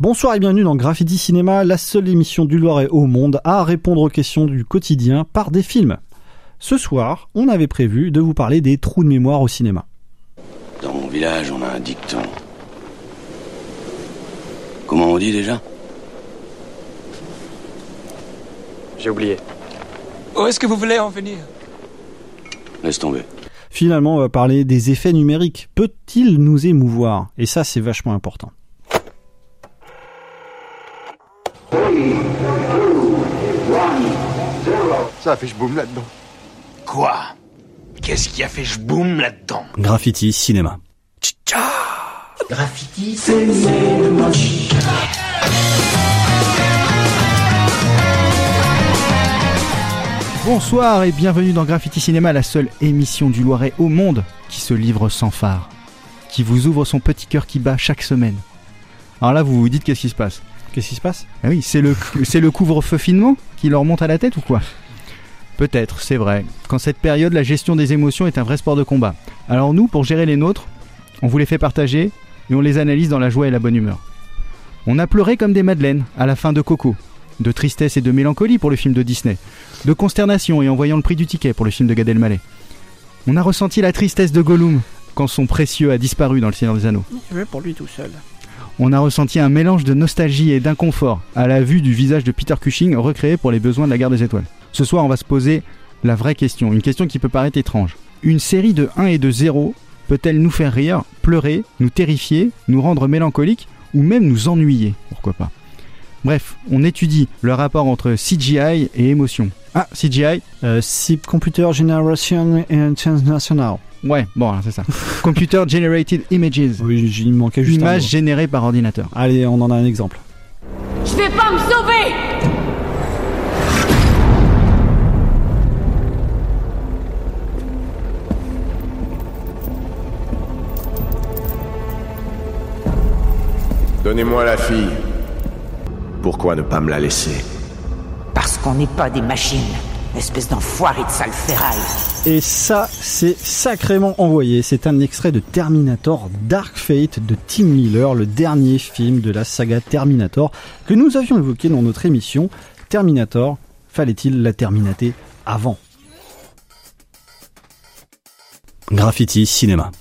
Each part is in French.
Bonsoir et bienvenue dans Graffiti Cinéma, la seule émission du Loiret au monde à répondre aux questions du quotidien par des films. Ce soir, on avait prévu de vous parler des trous de mémoire au cinéma. Dans mon village, on a un dicton. Comment on dit déjà? J'ai oublié. Où est-ce que vous voulez en venir? Laisse tomber. Finalement, on va parler des effets numériques. Peut-il nous émouvoir? Et ça, c'est vachement important. Ça a fait boum là-dedans. Quoi? Qu'est-ce qui a fait boum là-dedans? Graffiti Cinéma. Bonsoir et bienvenue dans Graffiti Cinéma, la seule émission du Loiret au monde qui se livre sans phare, qui vous ouvre son petit cœur qui bat chaque semaine. Alors là, vous vous dites qu'est-ce qui se passe? Qu'est-ce qui se passe? Ah oui, c'est le, c'est le couvre-feu finement qui leur monte à la tête ou quoi? Peut-être, c'est vrai. Qu'en cette période, la gestion des émotions est un vrai sport de combat. Alors nous, pour gérer les nôtres, on vous les fait partager et on les analyse dans la joie et la bonne humeur. On a pleuré comme des madeleines à la fin de Coco, de tristesse et de mélancolie pour le film de Disney, de consternation et en voyant le prix du ticket pour le film de Gad Elmaleh. On a ressenti la tristesse de Gollum quand son précieux a disparu dans le Seigneur des Anneaux. Je vais pour lui tout seul. On a ressenti un mélange de nostalgie et d'inconfort à la vue du visage de Peter Cushing recréé pour les besoins de la guerre des étoiles. Ce soir, on va se poser la vraie question, une question qui peut paraître étrange. Une série de 1 et de 0 peut-elle nous faire rire, pleurer, nous terrifier, nous rendre mélancoliques ou même nous ennuyer? Pourquoi pas? Bref, on étudie le rapport entre CGI et émotion. Ah, CGI Euh, Computer Generation International. Ouais, bon, alors c'est ça. Computer Generated Images. Oui, il me manquait juste un Images mot. générées par ordinateur. Allez, on en a un exemple. Je vais pas me sauver Donnez-moi la fille. Pourquoi ne pas me la laisser? Parce qu'on n'est pas des machines. Espèce d'enfoiré de sale ferraille. Et ça, c'est sacrément envoyé. C'est un extrait de Terminator Dark Fate de Tim Miller, le dernier film de la saga Terminator que nous avions évoqué dans notre émission Terminator. Fallait-il la terminater avant? Graffiti Cinéma.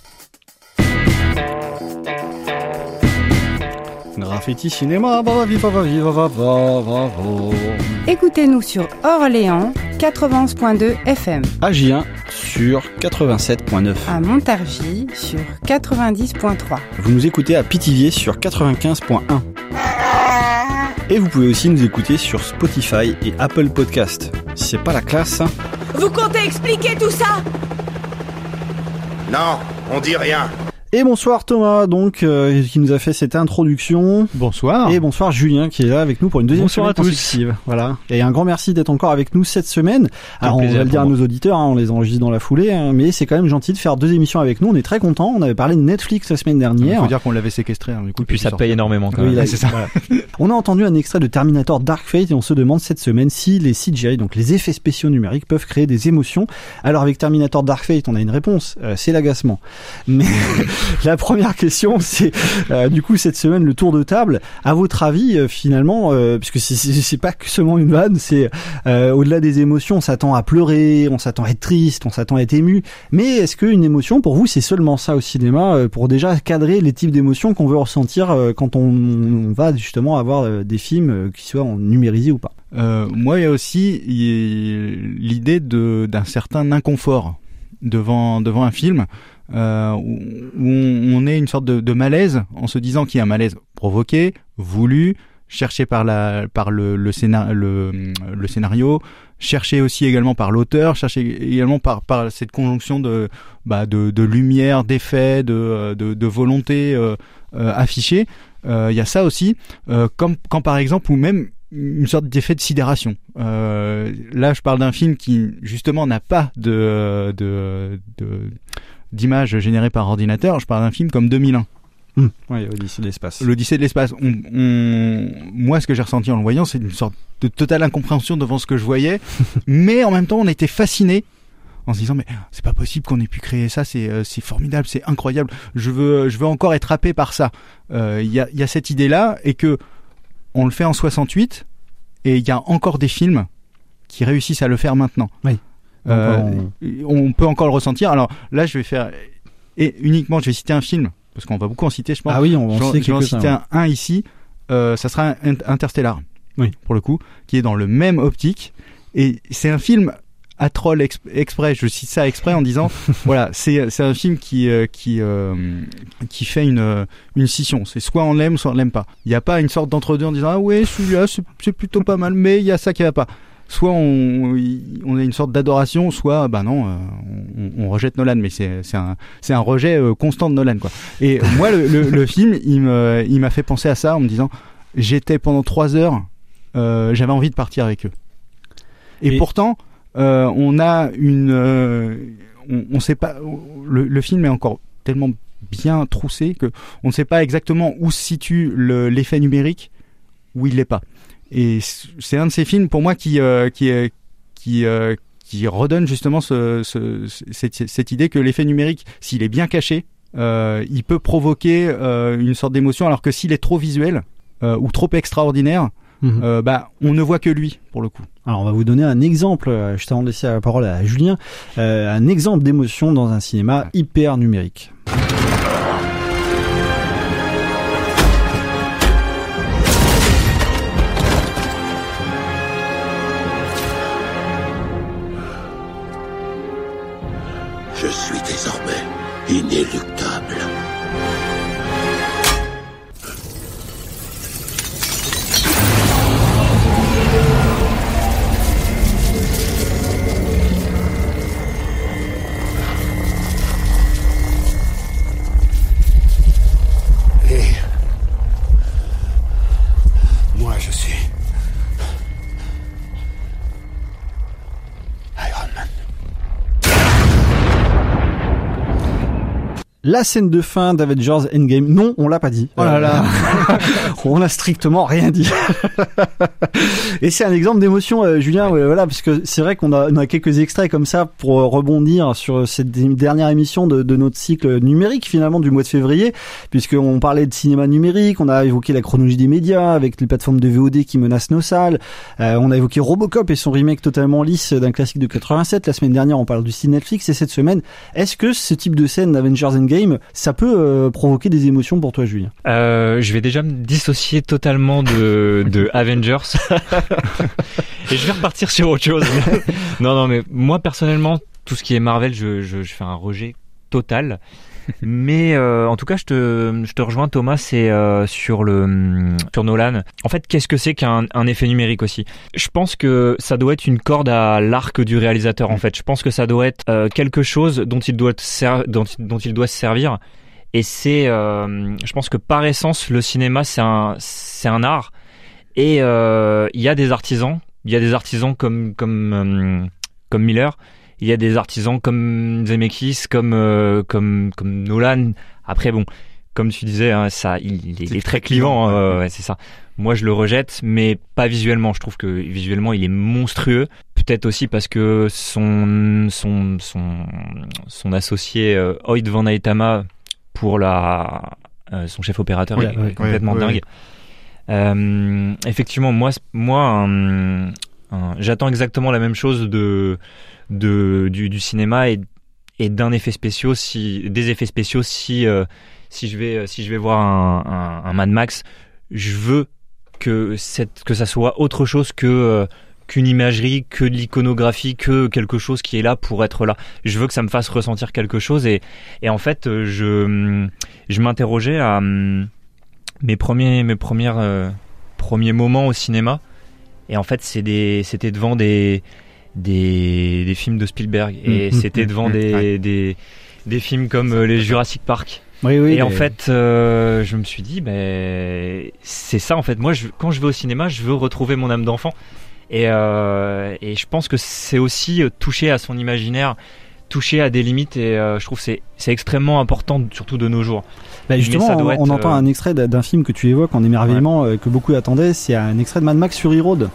Graffiti Cinéma, va, va, viva, va, viva, va, va, va, va. Écoutez-nous sur Orléans 91.2 FM, Agien sur 87.9. à Montargis sur 90.3. Vous nous écoutez à Pithiviers sur 95.1. Et vous pouvez aussi nous écouter sur Spotify et Apple Podcast. C'est pas la classe, hein Vous comptez expliquer tout ça? Non, on dit rien. Et bonsoir Thomas, donc, euh, qui nous a fait cette introduction. Bonsoir. Et bonsoir Julien, qui est là avec nous pour une deuxième Bonsoir semaine à tous. Voilà. Et un grand merci d'être encore avec nous cette semaine. Alors, on va le dire à nos auditeurs, hein, on les enregistre dans la foulée, hein, mais c'est quand même gentil de faire deux émissions avec nous. On est très contents. On avait parlé de Netflix la semaine Il dernière. faut dire qu'on l'avait séquestré. hein, du coup, Et puis ça paye énormément quand Oui, même. là, c'est ça. voilà. On a entendu un extrait de Terminator Dark Fate et on se demande cette semaine si les CGI, donc les effets spéciaux numériques, peuvent créer des émotions. Alors avec Terminator Dark Fate, on a une réponse, euh, c'est l'agacement. Mais la première question, c'est euh, du coup cette semaine le tour de table. À votre avis, euh, finalement, euh, puisque c'est- pas que seulement une vanne, c'est euh, au-delà des émotions, on s'attend à pleurer, on s'attend à être triste, on s'attend à être ému. Mais est-ce qu'une émotion, pour vous, c'est seulement ça au cinéma, euh, pour déjà cadrer les types d'émotions qu'on veut ressentir euh, quand on, on va justement avoir des films qui soient en numérisés ou pas? Moi, il y a aussi l'idée d'un certain inconfort devant devant un film euh, où on, est une sorte de, malaise en se disant qu'il y a un malaise provoqué, voulu, cherché par la par le le, scénar- le, scénario, cherché aussi également par l'auteur, cherché également par par cette conjonction de bah de, de lumière, d'effets, de, de de volonté euh, euh, affichée. Euh, Il y a ça aussi, euh, comme quand par exemple ou même une sorte d'effet de sidération. Là, je parle d'un film qui justement n'a pas de de de- d'images générées par ordinateur. Je parle d'un film comme 2001. Oui, Odyssée de l'espace. L'Odyssée de l'espace. On, on- moi, ce que j'ai ressenti en le voyant, c'est une sorte de totale incompréhension devant ce que je voyais, mais en même temps, on était fasciné en se disant mais c'est pas possible qu'on ait pu créer ça, c'est euh, c'est formidable, c'est incroyable. Je veux je veux encore être happé par ça. Euh, Il y a il y a cette idée là et que on le fait en 68 et il y a encore des films qui réussissent à le faire maintenant. Oui. Euh, on peut encore le ressentir. Alors là, je vais faire et uniquement, je vais citer un film parce qu'on va beaucoup en citer, je pense. Ah oui, on va en citer en un, un ici. Euh, ça sera Interstellar. Oui. Pour le coup, qui est dans le même optique. Et c'est un film à troll ex- exprès. Je cite ça exprès en disant, voilà, c'est c'est un film qui euh, qui euh, qui fait une une scission. C'est soit on l'aime, soit on l'aime pas. Il n'y a pas une sorte d'entre deux en disant ah ouais celui-là c'est c'est plutôt pas mal, mais il y a ça qui va pas. Soit on, a une sorte d'adoration, soit bah non, euh, on, on rejette Nolan, mais c'est c'est un c'est un rejet euh, constant de Nolan quoi. Et moi le, le, le film il me il m'a fait penser à ça en me disant j'étais pendant trois heures, euh, j'avais envie de partir avec eux. Et, Et- pourtant euh, on a une euh, on, on sait pas le, le film est encore tellement bien troussé que on ne sait pas exactement où se situe le- l'effet numérique où il l'est pas. Et c'est un de ces films pour moi qui euh, qui euh, qui qui redonne justement ce, ce- cette, cette idée que l'effet numérique, s'il est bien caché, euh, il peut provoquer euh, une sorte d'émotion, alors que s'il est trop visuel euh, ou trop extraordinaire, Mhm. bah on ne voit que lui pour le coup. Alors on va vous donner un exemple, avant de laisser la parole à Julien, un exemple d'émotion dans un cinéma hyper numérique. iyilik La scène de fin d'Avengers Endgame, non, on l'a pas dit. Oh là là. on a strictement rien dit. Et c'est un exemple d'émotion, euh, Julien, ouais, voilà, parce que c'est vrai qu'on a, on a quelques extraits comme ça pour euh, rebondir sur cette dernière émission de, de notre cycle numérique finalement du mois de février, puisqu'on parlait de cinéma numérique, on a évoqué la chronologie des médias avec les plateformes de VOD qui menacent nos salles, euh, on a évoqué Robocop et son remake totalement lisse d'un classique de 87. La semaine dernière, on parle du style Netflix et cette semaine, est-ce que ce type de scène d'Avengers Endgame, ça peut euh, provoquer des émotions pour toi, Julien Euh, je vais déjà me dissocier totalement de, de Avengers et je vais repartir sur autre chose. non, non, mais moi personnellement, tout ce qui est Marvel, je, je, je fais un rejet total. Mais euh, en tout cas, je te, je te rejoins Thomas, c'est euh, sur le sur Nolan. En fait, qu'est-ce que c'est qu'un un effet numérique aussi? Je pense que ça doit être une corde à l'arc du réalisateur. En fait, je pense que ça doit être euh, quelque chose dont il doit ser- dont, dont il doit se servir. Et c'est, euh, je pense que par essence, le cinéma c'est un c'est un art. Et euh, il y a des artisans, il y a des artisans comme comme euh, comme Miller, il y a des artisans comme Zemeckis, comme euh, comme comme Nolan. Après bon, comme tu disais, hein, ça, il, il est, il est très clivant, hein, ouais, ouais, c'est ça. Moi, je le rejette, mais pas visuellement. Je trouve que visuellement, il est monstrueux. Peut-être aussi parce que son son son son associé euh, Hoyt Van Aitama pour la euh, son chef opérateur est complètement dingue. Euh, effectivement, moi, moi, j'attends exactement la même chose de, de du, cinéma et, et d'un effet spéciaux si des effets spéciaux si euh, si je vais si je vais voir un, un, Mad Max, je veux que cette que ça soit autre chose que euh, qu'une imagerie, que de l'iconographie, que quelque chose qui est là pour être là. Je veux que ça me fasse ressentir quelque chose et, et en fait, euh, je, je m'interrogeais à hum, mes premiers, mes premières, premiers moments au cinéma. Et en fait, c'était devant des, des, des films de Spielberg et Mm, mm, c'était mm, devant des, ouais. des, des films comme euh, les Jurassic Park. Oui, oui. Et en fait, euh, je me suis dit, ben, c'est ça en fait. Moi, je, quand je vais au cinéma, je veux retrouver mon âme d'enfant. Et, euh, et je pense que c'est aussi toucher à son imaginaire, toucher à des limites. Et je trouve que c'est c'est extrêmement important, surtout de nos jours. Bah, justement, on, entend un extrait d'un film que tu évoques en émerveillement que beaucoup attendaient. C'est un extrait de Mad Max Fury Road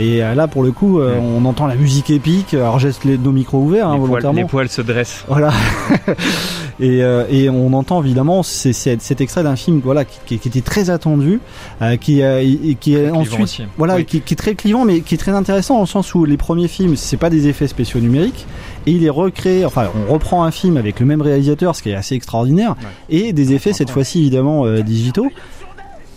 Et euh, là, pour le coup, euh, on entend la musique épique. Alors, geste les, nos micros ouverts, hein, les, poils, volontairement. les poils se dressent. Voilà. et, euh, et on entend évidemment c'est, c'est- cet extrait d'un film voilà qui, qui- qui était très attendu, euh, qui, euh, et- qui est ensuite aussi. voilà Oui. qui, qui est très clivant, mais qui est très intéressant dans le sens où les premiers films c'est pas des effets spéciaux numériques et il est recréé. Enfin, on reprend un film avec le même réalisateur, ce qui est assez extraordinaire, et des effets cette fois-ci évidemment euh, digitaux.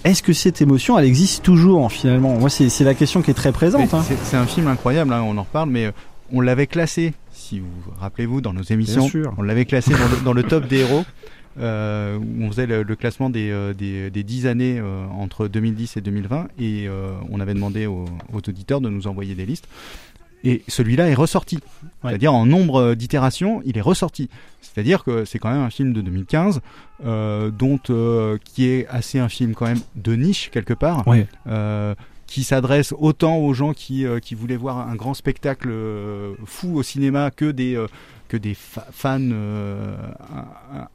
Est-ce que cette émotion, elle existe toujours finalement? Moi, c'est, la question qui est très présente. hein. C'est un film incroyable, hein, on en reparle, mais euh, on l'avait classé, si vous rappelez-vous, dans nos émissions, sûr. on l'avait classé dans le, dans le top des héros, euh, où on faisait le, le classement des, euh, des, des 10 années euh, entre 2010 et 2020, et on avait demandé aux, aux auditeurs de nous envoyer des listes. Et celui-là est ressorti. C'est-à-dire en nombre euh, d'itérations, il est ressorti. C'est-à-dire que c'est quand même un film de 2015, euh, dont euh, qui est assez un film quand même de niche quelque part, Ouais. euh, qui s'adresse autant aux gens qui qui voulaient voir un grand spectacle fou au cinéma que des que des fa- fans euh,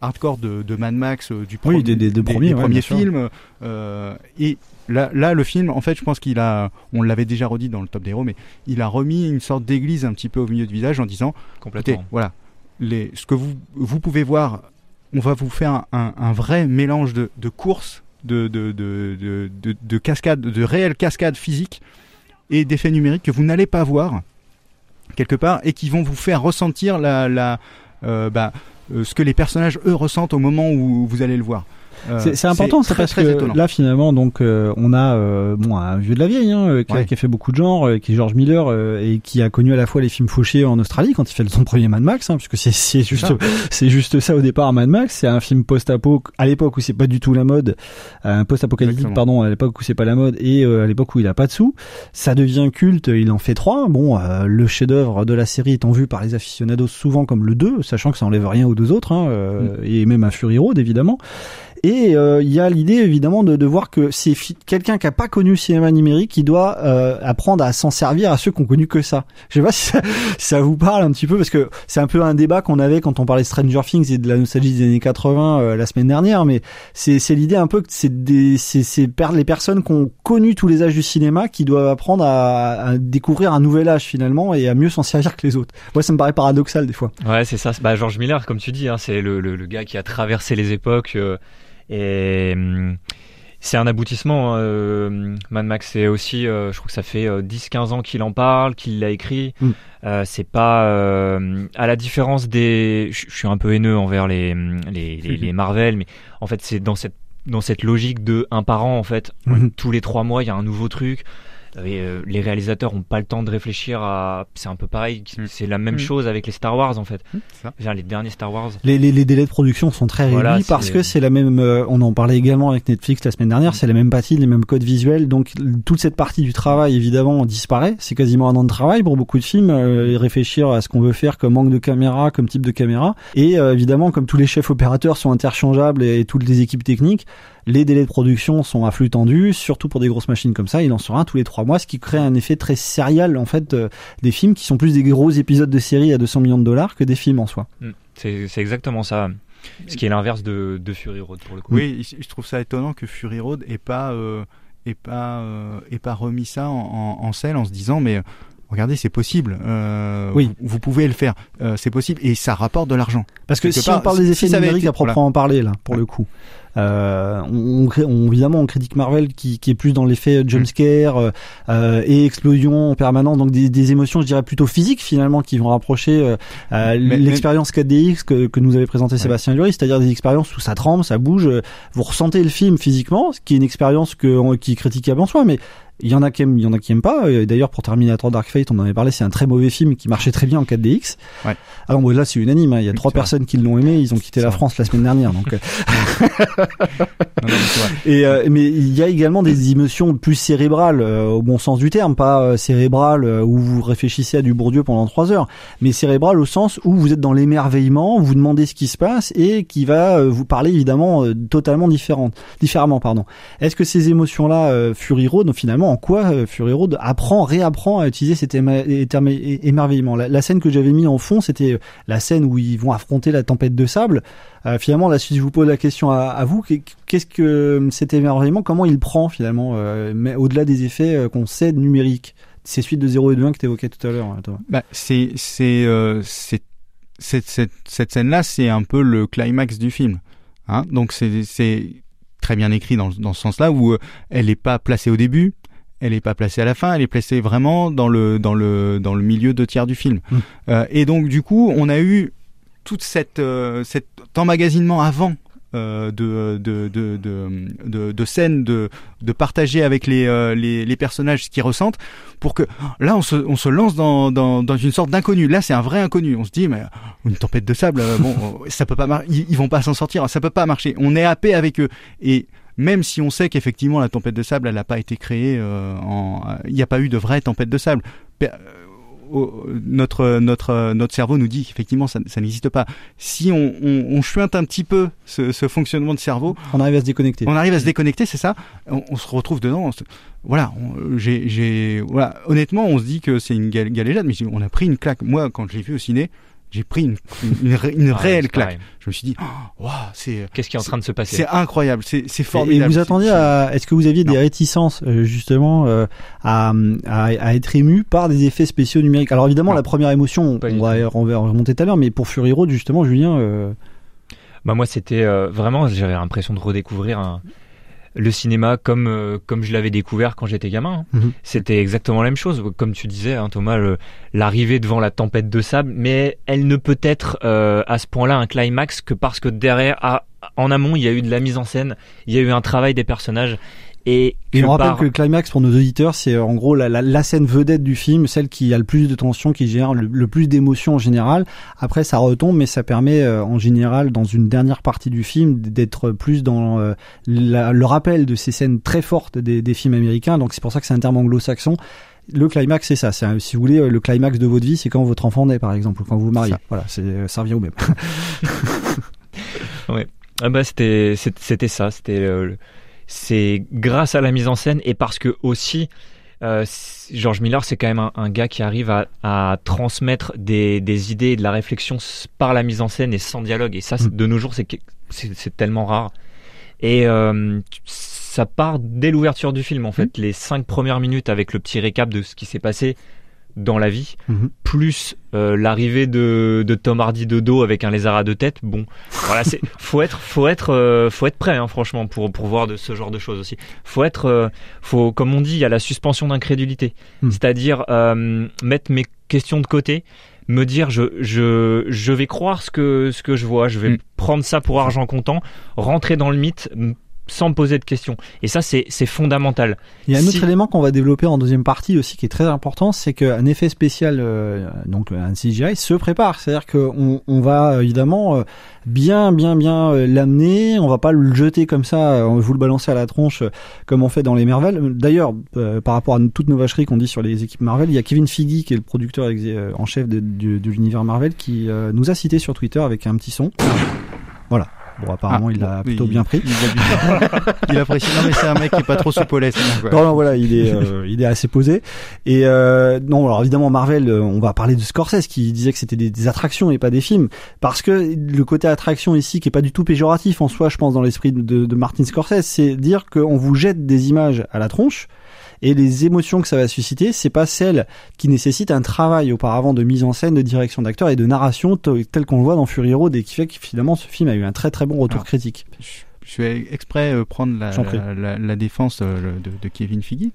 hardcore de, de Mad Max euh, du Oui, premier- des- des- des premiers, ouais, films. euh, et là, là, le film, en fait, je pense qu'il a, on l'avait déjà redit dans le top des héros, mais il a remis une sorte d'église un petit peu au milieu du village en disant, Complètement. écoutez, voilà, les, ce que vous, vous pouvez voir, on va vous faire un, un- un vrai mélange de, de courses, de, de, de, de, de, de cascades, de réelles cascades physiques et d'effets numériques que vous n'allez pas voir quelque part et qui vont vous faire ressentir la, la, euh, bah, euh, ce que les personnages eux ressentent au moment où vous allez le voir. Euh, C'est, important, c'est parce très que étonnant. là finalement, donc euh, on a euh, bon un vieux de la vieille hein, qui, a, Ouais. qui a fait beaucoup de genres, qui est George Miller euh, et qui a connu à la fois les films fauchés en Australie quand il fait son premier Mad Max, hein, puisque c'est, juste c'est juste ça au départ Mad Max. C'est un film post-apo à l'époque où c'est pas du tout la mode, euh, un post-apocalyptique pardon à l'époque où c'est pas la mode et euh, à l'époque où il a pas de sous. Ça devient culte, il en fait trois. Bon, euh, le chef-d'œuvre de la série étant vu par les aficionados souvent comme le 2, sachant que ça enlève rien aux deux autres, hein, euh, et même à Fury Road évidemment. Et euh, il y a l'idée évidemment de, de voir que c'est quelqu'un qui a pas connu le cinéma numérique qui doit euh, apprendre à s'en servir à ceux qui ont connu que ça. Je sais pas si ça, ça vous parle un petit peu parce que c'est un peu un débat qu'on avait quand on parlait Stranger Things et de la nostalgie des années 80 euh, la semaine dernière, mais c'est l'idée un peu que c'est des c'est les personnes qui ont connu tous les âges du cinéma qui doivent apprendre à, à découvrir un nouvel âge finalement et à mieux s'en servir que les autres. Moi ça me paraît paradoxal des fois. Ouais, c'est ça. Bah, George Miller, comme tu dis, hein, c'est le, le, le gars qui a traversé les époques. euh, et hum, c'est un aboutissement. hein, euh, Mad Max, c'est aussi, euh, je crois que ça fait euh, 10-15 ans qu'il en parle, qu'il l'a écrit. Mm. Euh, c'est pas euh, à la différence des. Je suis un peu haineux envers les les, les, les Marvel, mais en fait c'est dans cette dans cette logique de un par an en fait. Mhm. Tous les trois mois, il y a un nouveau truc. Et, euh, les réalisateurs ont pas le temps de réfléchir à. C'est un peu pareil. C'est la même Mm. chose avec les Star Wars en fait. dire, les derniers Star Wars. Les, les, les délais de production sont très réduits Voilà, parce c'est- que c'est la même. euh, on en parlait également avec Netflix la semaine dernière. C'est la même partie, les mêmes codes visuels. Donc toute cette partie du travail évidemment disparaît. C'est quasiment un an de travail pour beaucoup de films. euh, et réfléchir à ce qu'on veut faire comme angle de caméra, comme type de caméra. Et euh, évidemment, comme tous les chefs opérateurs sont interchangeables et, toutes les équipes techniques, les délais de production sont à flux tendu, surtout pour des grosses machines comme ça. Il en sort un tous les trois mois, ce qui crée un effet très serial en fait euh, des films qui sont plus des gros épisodes de série à 200 millions de dollars que des films en soi. Mm. C'est exactement ça. Ce qui est l'inverse de, de Fury Road pour le coup. Oui, je trouve ça étonnant que Fury Road ait pas, euh, ait pas, euh, ait pas remis ça en, en, en selle en se disant mais regardez c'est possible, euh, Oui. vous, vous pouvez le faire, euh, c'est possible et ça rapporte de l'argent. Parce que Quelque si part, on parle si- des si effets avait numériques été- à proprement parler là, pour Ouais. le coup, euh, on, on, évidemment on critique Marvel qui, qui est plus dans l'effet jumpscare euh, euh, et explosion en permanence, donc des, des émotions je dirais plutôt physiques finalement qui vont rapprocher euh, euh, l'expérience 4DX que, que nous avait présenté Sébastien Lurie, c'est-à-dire des expériences où ça tremble, ça bouge, euh, vous ressentez le film physiquement, ce qui est une expérience que, qui est critiquable en soi, mais il y en a qui aiment, il y en a qui aiment pas. D'ailleurs, pour Terminator Dark Fate, on en avait parlé, c'est un très mauvais film qui marchait très bien en 4DX. Ouais. Alors bon, là, c'est unanime. hein. Il y a trois vrai. personnes qui l'ont aimé. Ils ont quitté la vrai. France la semaine dernière. Donc, euh, Non, non, et euh, mais il y a également des émotions plus cérébrales, euh, au bon sens du terme, pas euh, cérébrales où vous réfléchissez à du Bourdieu pendant trois heures, mais cérébrales au sens où vous êtes dans l'émerveillement, vous demandez ce qui se passe et qui va vous parler évidemment totalement différente, différemment, pardon. Est-ce que ces émotions-là, Fury Road, finalement, en quoi euh, Fury Road apprend, réapprend à utiliser cet émerveillement la, scène que j'avais mis en fond, c'était euh, la scène où ils vont affronter la tempête de sable. Euh, finalement, là, si je vous pose la question à, vous, qu'est- qu'est-ce que cet émerveillement, comment il prend finalement, mais au-delà des effets qu'on sait numériques ces suites de 0 et de 1 que tu évoquais tout à l'heure, Thomas. Bah, c'est c'est c'est cette, scène-là, c'est un peu le climax du film. Hein Donc c'est c'est très bien écrit dans, dans ce sens-là où elle n'est pas placée au début, elle n'est pas placée à la fin, elle est placée vraiment dans le dans le dans le milieu de tiers du film. Mm. Euh, et donc du coup, on a eu toute cette euh, cet emmagasinement avant euh, de, de, de, de, scènes, de, de partager avec les, euh, les, les personnages ce qu'ils ressentent, pour que là on se, on se lance dans, dans, dans une sorte d'inconnu. Là c'est un vrai inconnu. On se dit mais une tempête de sable, bon ça peut pas mar- ils, ils vont pas s'en sortir, ça peut pas marcher. On est happé avec eux et même si on sait qu'effectivement la tempête de sable elle n'a pas été créée euh, en il n'y a pas eu de vraie tempête de sable. Euh, notre notre notre cerveau nous dit qu'effectivement ça, ça n'existe pas. Si on, on, on chuinte un petit peu ce, ce fonctionnement de cerveau On arrive à se déconnecter. on arrive à se déconnecter c'est ça. On, on se retrouve dedans. Se- j'ai voilà. Honnêtement on se dit que c'est une gal- galéjade mais on a pris une claque. Moi quand je l'ai vu au ciné j'ai pris une, une, Ouais, réelle claque pareil. je me suis dit oh, waouh c'est Qu'est-ce qui est en train de se passer c'est incroyable, c'est c'est Et formidable. vous attendiez à, est-ce que vous aviez des réticences euh, justement euh, à, à, à être ému par des effets spéciaux numériques? Alors évidemment Non. la première émotion, Pas on va, on va remonter tout à l'heure, mais pour Fury Road justement, Julien, euh, Bah moi c'était euh, vraiment j'avais l'impression de redécouvrir un- le cinéma comme euh, comme je l'avais découvert quand j'étais gamin. hein. Mhm. C'était exactement la même chose comme tu disais hein, Thomas l'arrivée devant la tempête de sable mais elle ne peut être euh, à ce point-là un climax que parce que derrière à- en amont il y a eu de la mise en scène, il y a eu un travail des personnages et que on rappelle par- que le climax pour nos auditeurs, c'est en gros la, la, la scène vedette du film, celle qui a le plus de tension, qui gère le, le plus d'émotions en général. Après, ça retombe, mais ça permet euh, en général, dans une dernière partie du film, d'être plus dans euh, la- le rappel de ces scènes très fortes des, des films américains. Donc c'est pour ça que c'est un terme anglo-saxon. Le climax, c'est ça. Un- si vous voulez, le climax de votre vie, c'est quand votre enfant naît, par exemple, ou quand vous vous mariez. Ça. Voilà, euh, ça revient au même. Ah bah c'était ça, c'était le- c'est grâce à la mise en scène et parce que aussi euh, George Miller c'est quand même un, un gars qui arrive à, à transmettre des, des idées et de la réflexion par la mise en scène et sans dialogue. Et ça Mm. de nos jours c'est tellement rare. Et euh, ça part dès l'ouverture du film en fait. Les cinq premières minutes avec le petit récap de ce qui s'est passé dans la vie Mhm. plus euh, l'arrivée de, de Tom Hardy de dos avec un lézard à deux têtes bon voilà c'est faut être faut être euh, faut être prêt hein, franchement pour pour voir de ce genre de choses aussi faut être euh, faut comme on dit il y a la suspension d'incrédulité Hmm. c'est-à-dire mettre mes questions de côté me dire je je je vais croire ce que ce que je vois je vais Hmm. prendre ça pour argent comptant rentrer dans le mythe sans me poser de questions et ça c'est c'est fondamental Il y a un Si- autre élément qu'on va développer en deuxième partie aussi qui est très important, c'est qu'un effet spécial, euh, donc un CGI, se prépare. C'est-à-dire qu'on on va euh, évidemment euh, bien, bien, bien euh, l'amener. On va pas le jeter comme ça, vous le balancer à la tronche comme on fait dans les Marvel. D'ailleurs, par rapport à toutes nos vacheries qu'on dit sur les équipes Marvel, il y a Kevin Feige qui est le producteur en chef de, de l'univers Marvel qui nous a cité sur Twitter avec un petit son. Voilà. Bon, apparemment, Ah, il l'a bon, plutôt il- bien pris. Il, a bien- il apprécie. Non mais c'est un mec qui est pas trop ouais. Non, non, voilà, il est, euh, il est assez posé. Et euh, non, alors évidemment Marvel, euh, on va parler de Scorsese qui disait que c'était des, des attractions et pas des films, parce que le côté attraction ici, qui est pas du tout péjoratif en soi, je pense dans l'esprit de, de Martin Scorsese, c'est dire qu'on vous jette des images à la tronche. Et les émotions que ça va susciter, c'est pas celles qui nécessitent un travail auparavant de mise en scène, de direction d'acteur et de narration tel qu'on le voit dans Fury Road et qui fait que finalement ce film a eu un très très bon retour Alors, critique. Je- Je vais exprès euh, prendre la, J'en prie. la, la- la défense euh, de, de Kevin dis.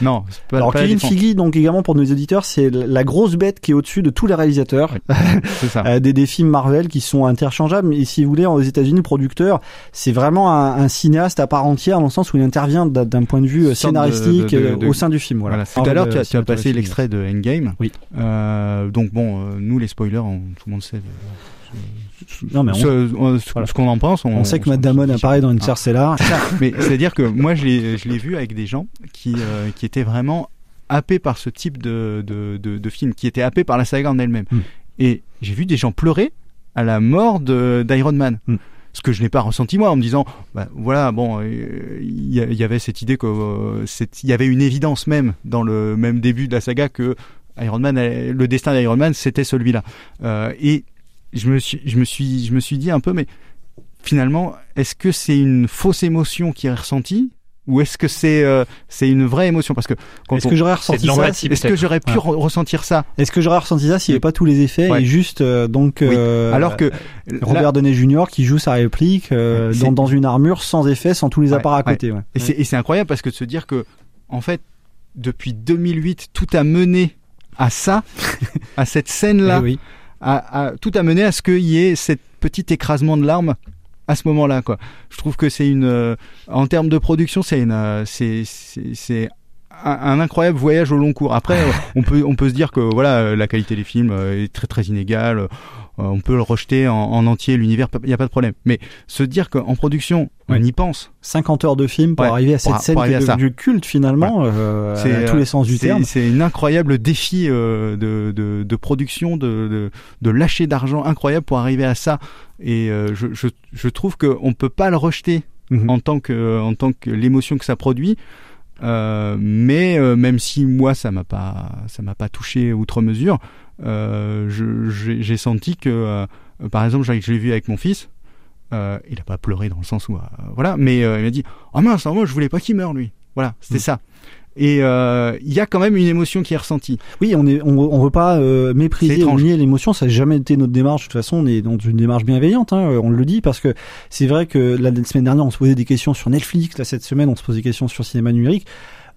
non, pas, Alors pas Kevin. Feige, donc également pour nos auditeurs, c'est la grosse bête qui est au-dessus de tous les réalisateurs c'est ça. euh, des, des films Marvel qui sont interchangeables. Et si vous voulez, aux États-Unis, le producteur, c'est vraiment un, un cinéaste à part entière, dans le sens où il intervient d'un point de vue scénaristique de- de- de- au sein du film. Voilà. Voilà. Tout à l'heure, tu as, tu as Marvel, passé l'extrait de Endgame. Oui. Donc bon, nous les spoilers, on- tout le monde sait. Non, mais on, ce, ce- voilà. ce qu'on en pense. On, on sait que Matt Damon apparaît dans Ah. Interstellar. Mais c'est-à-dire que moi, je l'ai, vu avec des gens qui, euh, qui étaient vraiment happés par ce type de, de, de, de film, qui étaient happés par la saga en elle-même. Mm. Et j'ai vu des gens pleurer à la mort d'Iron Man. Mm. Ce que je n'ai pas ressenti moi en me disant, bah, voilà, bon, euh, il y, avait cette idée que euh, il y avait une évidence même dans le même début de la saga que Iron Man, le destin d'Iron Man, c'était celui-là. Euh, et je me suis, je me suis, je me suis dit un peu, mais finalement, est-ce que c'est une fausse émotion qui est ressentie ou est-ce que c'est euh, c'est une vraie émotion? Parce que quand Est-ce on- que j'aurais ressenti ça? Est-ce que j'aurais pu Ouais. re- ressentir ça? Est-ce que j'aurais ressenti ça s'il n'y avait pas tous les effets Ouais. et juste euh, donc Oui. euh, alors que Robert là- Downey Jr. qui joue sa réplique euh, dans, dans une armure sans effet, sans tous les Ouais, appareils à ouais. côté. Ouais. Et c'est- et c'est incroyable parce que de se dire que, en fait, depuis 2008, tout a mené à ça, à cette scène-là. Eh oui. À- à- tout a mené à ce qu'il y ait cet petit écrasement de larmes à ce moment-là, quoi. Je trouve que c'est une, euh, en termes de production, c'est une, euh, c'est, c'est, un, un incroyable voyage au long cours. Après, on peut, on peut se dire que voilà, euh, la qualité des films est très très inégale. Euh, on peut le rejeter en, en entier, l'univers, il n'y a pas de problème. Mais se dire qu'en production, on y pense. 50 heures de film pour Ouais, arriver à cette pour- scène pour qui est devenue culte finalement, euh, à tous euh, les sens du c'est- terme. C'est un incroyable défi euh, de, de, de production, de, de, de lâcher d'argent incroyable pour arriver à ça. Et euh, je, je, je trouve qu'on ne peut pas le rejeter Mhm. en tant que, en tant que l'émotion que ça produit. Euh, mais euh, même si moi ça m'a pas ça m'a pas touché outre mesure, euh, j'ai j'ai senti que euh, par exemple je l'ai vu avec mon fils, euh, il a pas pleuré dans le sens où euh, voilà, mais euh, il m'a dit ah mince moi je voulais pas qu'il meure lui, voilà c'était Mhm. ça. Et euh, il y a quand même une émotion qui est ressentie. Oui, on est, on, on veut pas euh, mépriser ou nier l'émotion. Ça n'a jamais été notre démarche. De toute façon, on est dans une démarche bienveillante. Hein, on le dit parce que c'est vrai que la semaine dernière, on se posait des questions sur Netflix. Là, cette semaine, on se pose des questions sur cinéma numérique.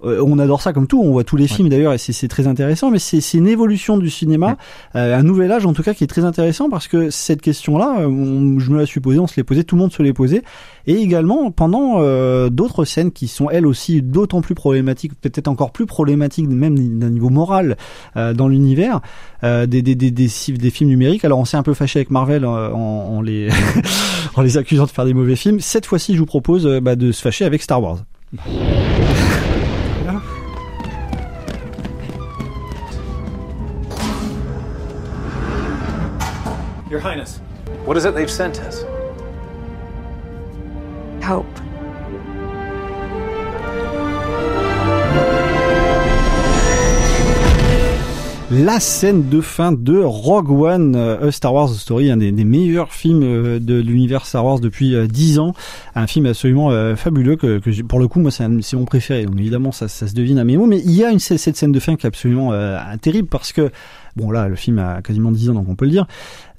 Euh, on adore ça comme tout. On voit tous les films d'ailleurs et c'est- très intéressant. Mais c'est une évolution du cinéma, euh, un nouvel âge en tout cas qui est très intéressant parce que cette question-là, euh, je me la suis posée, on se l'est posée, tout le monde se l'est posée. Et également pendant euh, d'autres scènes qui sont elles aussi d'autant plus problématiques, peut-être encore plus problématiques même d'un niveau moral euh, dans l'univers euh, des, des, des, des, films numériques. Alors on s'est un peu fâché avec Marvel euh, en, en les en les accusant de faire des mauvais films. Cette fois-ci, je vous propose bah, de se fâcher avec Star Wars. Your Highness, what is it they've sent us? Hope. La scène de fin de Rogue One, euh, A Star Wars Story, un des, des meilleurs films euh, de l'univers Star Wars depuis euh, 10 ans. Un film absolument euh, fabuleux que, pour le coup, moi, c'est mon préféré. Donc évidemment, ça, ça se devine à mes mots. Mais il y a une, cette scène de fin qui est absolument euh, terrible parce que, bon là, le film a quasiment 10 ans, donc on peut le dire.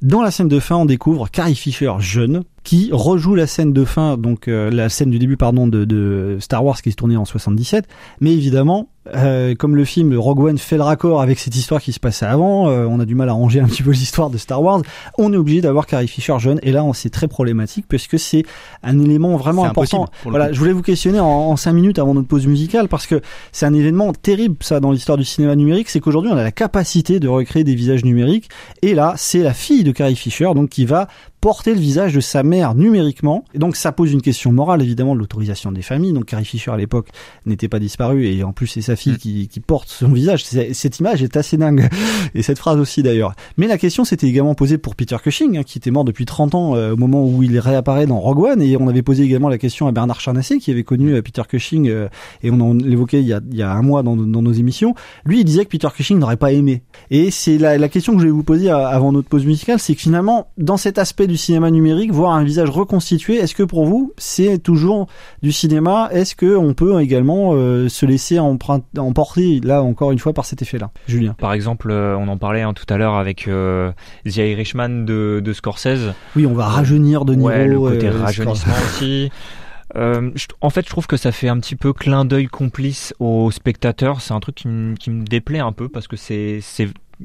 Dans la scène de fin, on découvre Carrie Fisher jeune qui rejoue la scène de fin, donc euh, la scène du début, pardon, de, de Star Wars qui se tournait en 77. Mais évidemment, euh, comme le film Rogue One fait le raccord avec cette histoire qui se passait avant, euh, on a du mal à ranger un petit peu l'histoire de Star Wars. On est obligé d'avoir Carrie Fisher jeune, et là, on- c'est très problématique parce que c'est un élément vraiment important. Voilà, je voulais vous questionner en, en cinq minutes avant notre pause musicale parce que c'est un événement terrible ça dans l'histoire du cinéma numérique, c'est qu'aujourd'hui on a la capacité de recréer des visages numériques et là c'est la fille de Carrie Fisher donc qui va porter le visage de sa mère numériquement. Et donc ça pose une question morale évidemment de l'autorisation des familles. Donc Carrie Fisher à l'époque n'était pas disparue. Et en plus c'est sa fille qui, qui porte son visage. Cette image est assez dingue. Et cette phrase aussi d'ailleurs. Mais la question s'était également posée pour Peter Cushing hein, qui était mort depuis 30 ans euh, au moment où il réapparaît dans Rogue One. Et on avait posé également la question à Bernard Charnassé qui avait connu euh, Peter Cushing euh, et on en l'évoquait il y a, il y a un mois dans, dans nos émissions. Lui il disait que Peter Cushing n'aurait pas aimé. Et c'est la, la question que je vais vous poser à- avant notre pause musicale c'est que finalement dans cet aspect du cinéma numérique voir un visage reconstitué est-ce que pour vous c'est toujours du cinéma? Est-ce que on peut également euh, se laisser emporter là encore une fois par cet effet là Julien Par exemple, euh, on en parlait hein, tout à l'heure avec euh, The Irishman de, de Scorsese. oui on va rajeunir de niveau Ouais, le côté euh, rajeunissement aussi. Euh, je- en fait, je trouve que ça fait un petit peu clin d'œil complice aux spectateurs. C'est un truc qui, me- qui me déplaît un peu parce que c'est,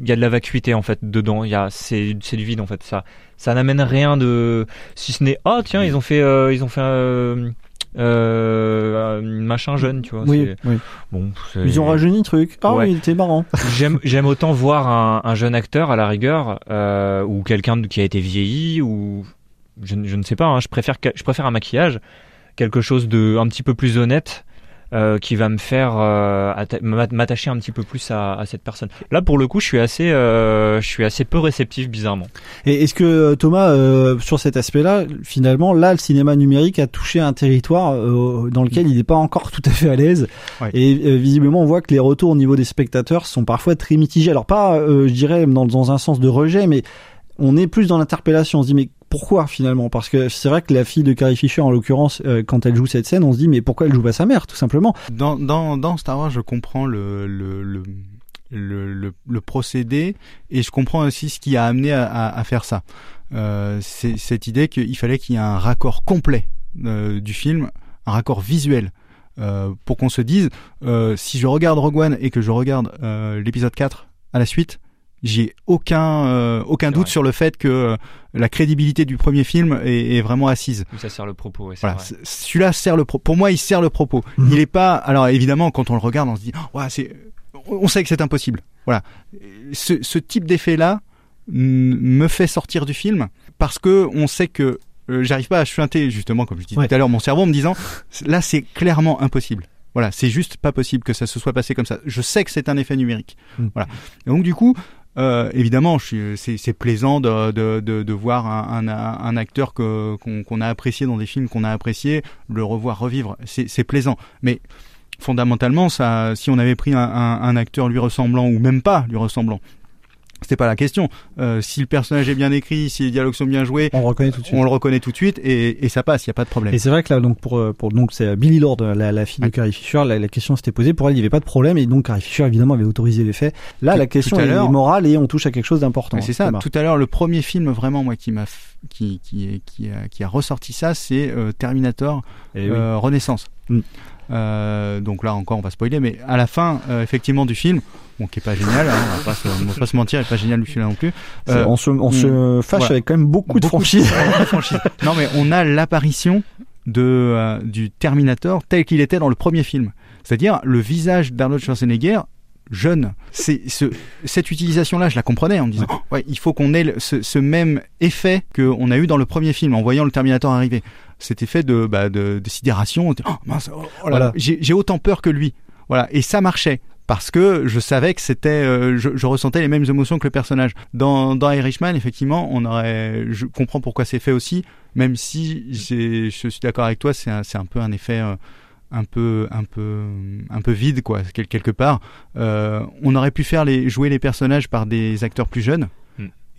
il y a de la vacuité en fait dedans. Il y a, c'est, c'est du vide en fait. Ça, ça n'amène rien de, si ce n'est, ah tiens, ils ont fait, euh, ils ont fait euh, euh, un machin jeune, tu vois. oui, oui. Bon, ils ont rajeuni le truc ah Ouais. oui c'était marrant J'aime, j'aime autant voir un, un jeune acteur à la rigueur euh, ou quelqu'un qui a été vieilli ou je, ne- je ne sais pas. hein, je préfère je préfère un maquillage, quelque chose de un petit peu plus honnête. Euh, qui va me faire euh, atta- m'a- m'attacher un petit peu plus à, à cette personne. Là, pour le coup, je suis assez, euh, je suis assez peu réceptif, bizarrement. Et est-ce que euh, Thomas, euh, sur cet aspect-là, finalement, là, le cinéma numérique a touché un territoire euh, dans lequel il n'est pas encore tout à fait à l'aise. Ouais. Et euh, visiblement, on voit que les retours au niveau des spectateurs sont parfois très mitigés. Alors pas, euh, je dirais, dans, dans un sens de rejet, mais on est plus dans l'interpellation. On se dit, mais pourquoi finalement? Parce que c'est vrai que la fille de Carrie Fisher, en l'occurrence, euh, quand elle joue cette scène, on se dit mais pourquoi elle joue pas sa mère, tout simplement? Dans, Star Wars, je comprends le, procédé et je comprends aussi ce qui a amené à, faire ça. Euh, c'est cette idée qu'il fallait qu'il y ait un raccord complet euh, du film, un raccord visuel. Pour qu'on se dise, si je regarde Rogue One et que je regarde l'épisode 4 à la suite, j'ai aucun euh, aucun doute vrai. sur le fait que euh, la crédibilité du premier film est, est vraiment assise. Ça sert le propos, ouais, Voilà, celui-là sert le pro pour moi il sert le propos. Mhm. Il est pas alors évidemment quand on le regarde on se dit oh, ouais, c'est on sait que c'est impossible. Voilà. Ce, ce type d'effet là me fait sortir du film parce que on sait que euh, j'arrive pas à chuinter justement comme je disais Ouais. tout à l'heure mon cerveau en me disant là c'est clairement impossible. Voilà, c'est juste pas possible que ça se soit passé comme ça. Je sais que c'est un effet numérique. Mhm. Voilà. Et donc du coup, euh, évidemment, c'est plaisant de, de, de, voir un, un, un acteur qu'on a apprécié dans des films qu'on a apprécié, le revoir revivre. C'est plaisant. Mais fondamentalement, ça, si on avait pris un, un acteur lui ressemblant ou même pas lui ressemblant, c'était pas la question. Euh, si le personnage est bien écrit, si les dialogues sont bien joués, On le reconnaît tout de suite. on le reconnaît tout de suite et, et ça passe. Il y a pas de problème. Et c'est vrai que là, donc pour euh, pour donc c'est Billy Lord, la, la fille de. Carrie Fisher, la, la question s'était posée. Pour elle, il n'y avait pas de problème et donc Carrie Fisher évidemment avait autorisé les faits. Là, Tout- la question est, morale et on touche à quelque chose d'important. C'est ça. Tout à l'heure, le premier film vraiment moi qui m'a qui qui qui a, qui a ressorti ça, c'est euh, Terminator Eh oui. euh, Renaissance. Mm. Euh, donc là encore, on va spoiler, mais à la fin, euh, effectivement, du film, bon, qui est pas génial, hein, on, va pas se, on va pas se mentir, il est pas génial film non plus. Euh, on se on se fâche voilà. avec quand même beaucoup, de franchise. beaucoup de franchise. non, mais on a l'apparition de du Terminator tel qu'il était dans le premier film, c'est-à-dire le visage d'Arnold Schwarzenegger jeune. C'est ce, cette utilisation-là, je la comprenais en me disant, ouais, il faut qu'on ait ce, ce même effet qu'on a eu dans le premier film en voyant le Terminator arriver. Cet effet de, bah, de, de sidération. Oh, mince, oh, oh Voilà. j'ai autant peur que lui. Voilà, et ça marchait parce que je savais que c'était, euh, je, je ressentais les mêmes émotions que le personnage. Dans, dans Irishman, effectivement, on aurait, je comprends pourquoi c'est fait aussi, même si je suis d'accord avec toi, c'est un, c'est un peu un effet. euh, un peu un peu un peu vide quoi quel- quelque part Euh, on aurait pu faire les jouer les personnages par des acteurs plus jeunes.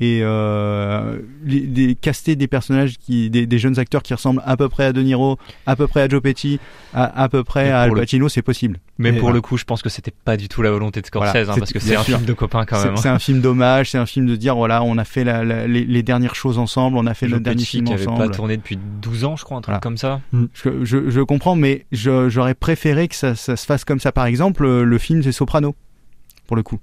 Et euh, les, les- caster des personnages qui des, des jeunes acteurs qui ressemblent à peu près à De Niro à peu près à Joe Pesci à, à peu près à Al le- Pacino c'est possible Mais Et pour le coup, je pense que c'était pas du tout la volonté de Scorsese, Voilà, hein, parce que c'est un sûr. film de copains quand même. hein. c'est un film d'hommage c'est un film de dire voilà on a fait la- la- les, les dernières choses ensemble on a fait Joe notre dernier film qui avait ensemble pas tourné depuis 12 ans, je crois, un truc Voilà. comme ça. je, je, je comprends, mais j'aurais préféré que ça, ça se fasse comme ça. Par exemple, le film c'est Soprano, pour le coup,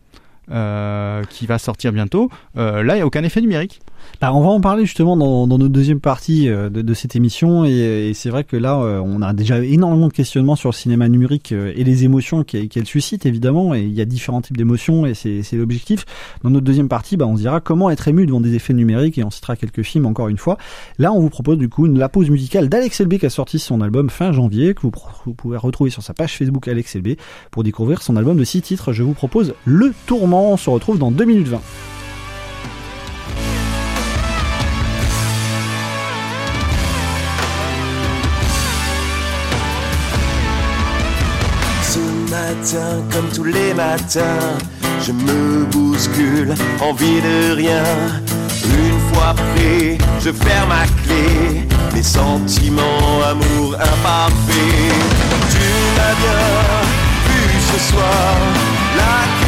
qui va sortir bientôt. Euh, là, il n'y a aucun effet numérique. Bah, on va en parler justement dans, notre deuxième partie euh, de, cette émission et, et c'est vrai que là euh, on a déjà énormément de questionnements sur le cinéma numérique euh, et les émotions qu'elle suscite évidemment et il y a différents types d'émotions et c'est l'objectif. Dans notre deuxième partie, bah, on se dira comment être ému devant des effets numériques et on citera quelques films encore une fois. Là on vous propose du coup une, la pause musicale d'Alex Elbé qui a sorti son album fin janvier que vous, pouvez retrouver sur sa page Facebook Alex Elbé pour découvrir son album de six titres. Je vous propose Le Tourment. On se retrouve dans 2 minutes 20. Comme tous les matins, je me bouscule, envie de rien. Une fois prêt, je ferme ma clé. Mes sentiments, amour imparfait. Tu m'as bien vu ce soir, l'accusé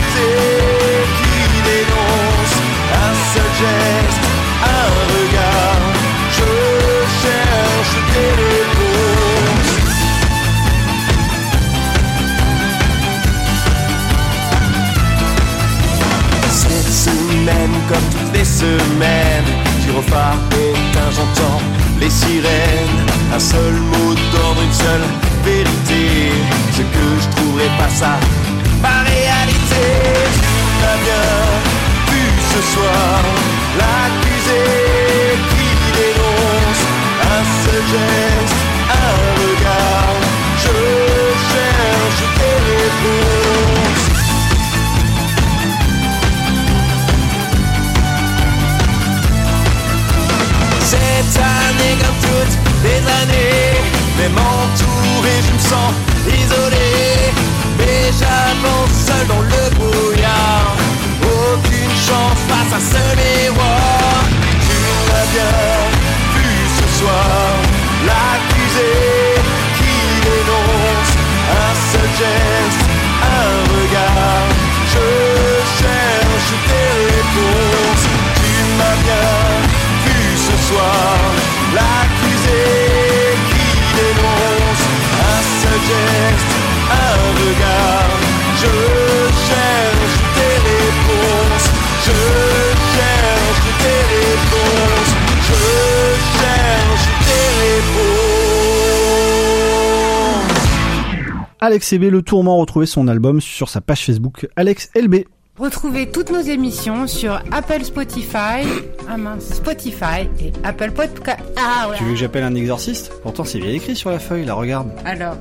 Alex CB, le tourment, retrouvez son album sur sa page Facebook Alex LB. Retrouvez toutes nos émissions sur Apple Spotify, ah mince, Spotify et Apple Podcast. Ah ouais. Tu veux que j'appelle un exorciste? Pourtant c'est bien écrit sur la feuille, la regarde. Alors,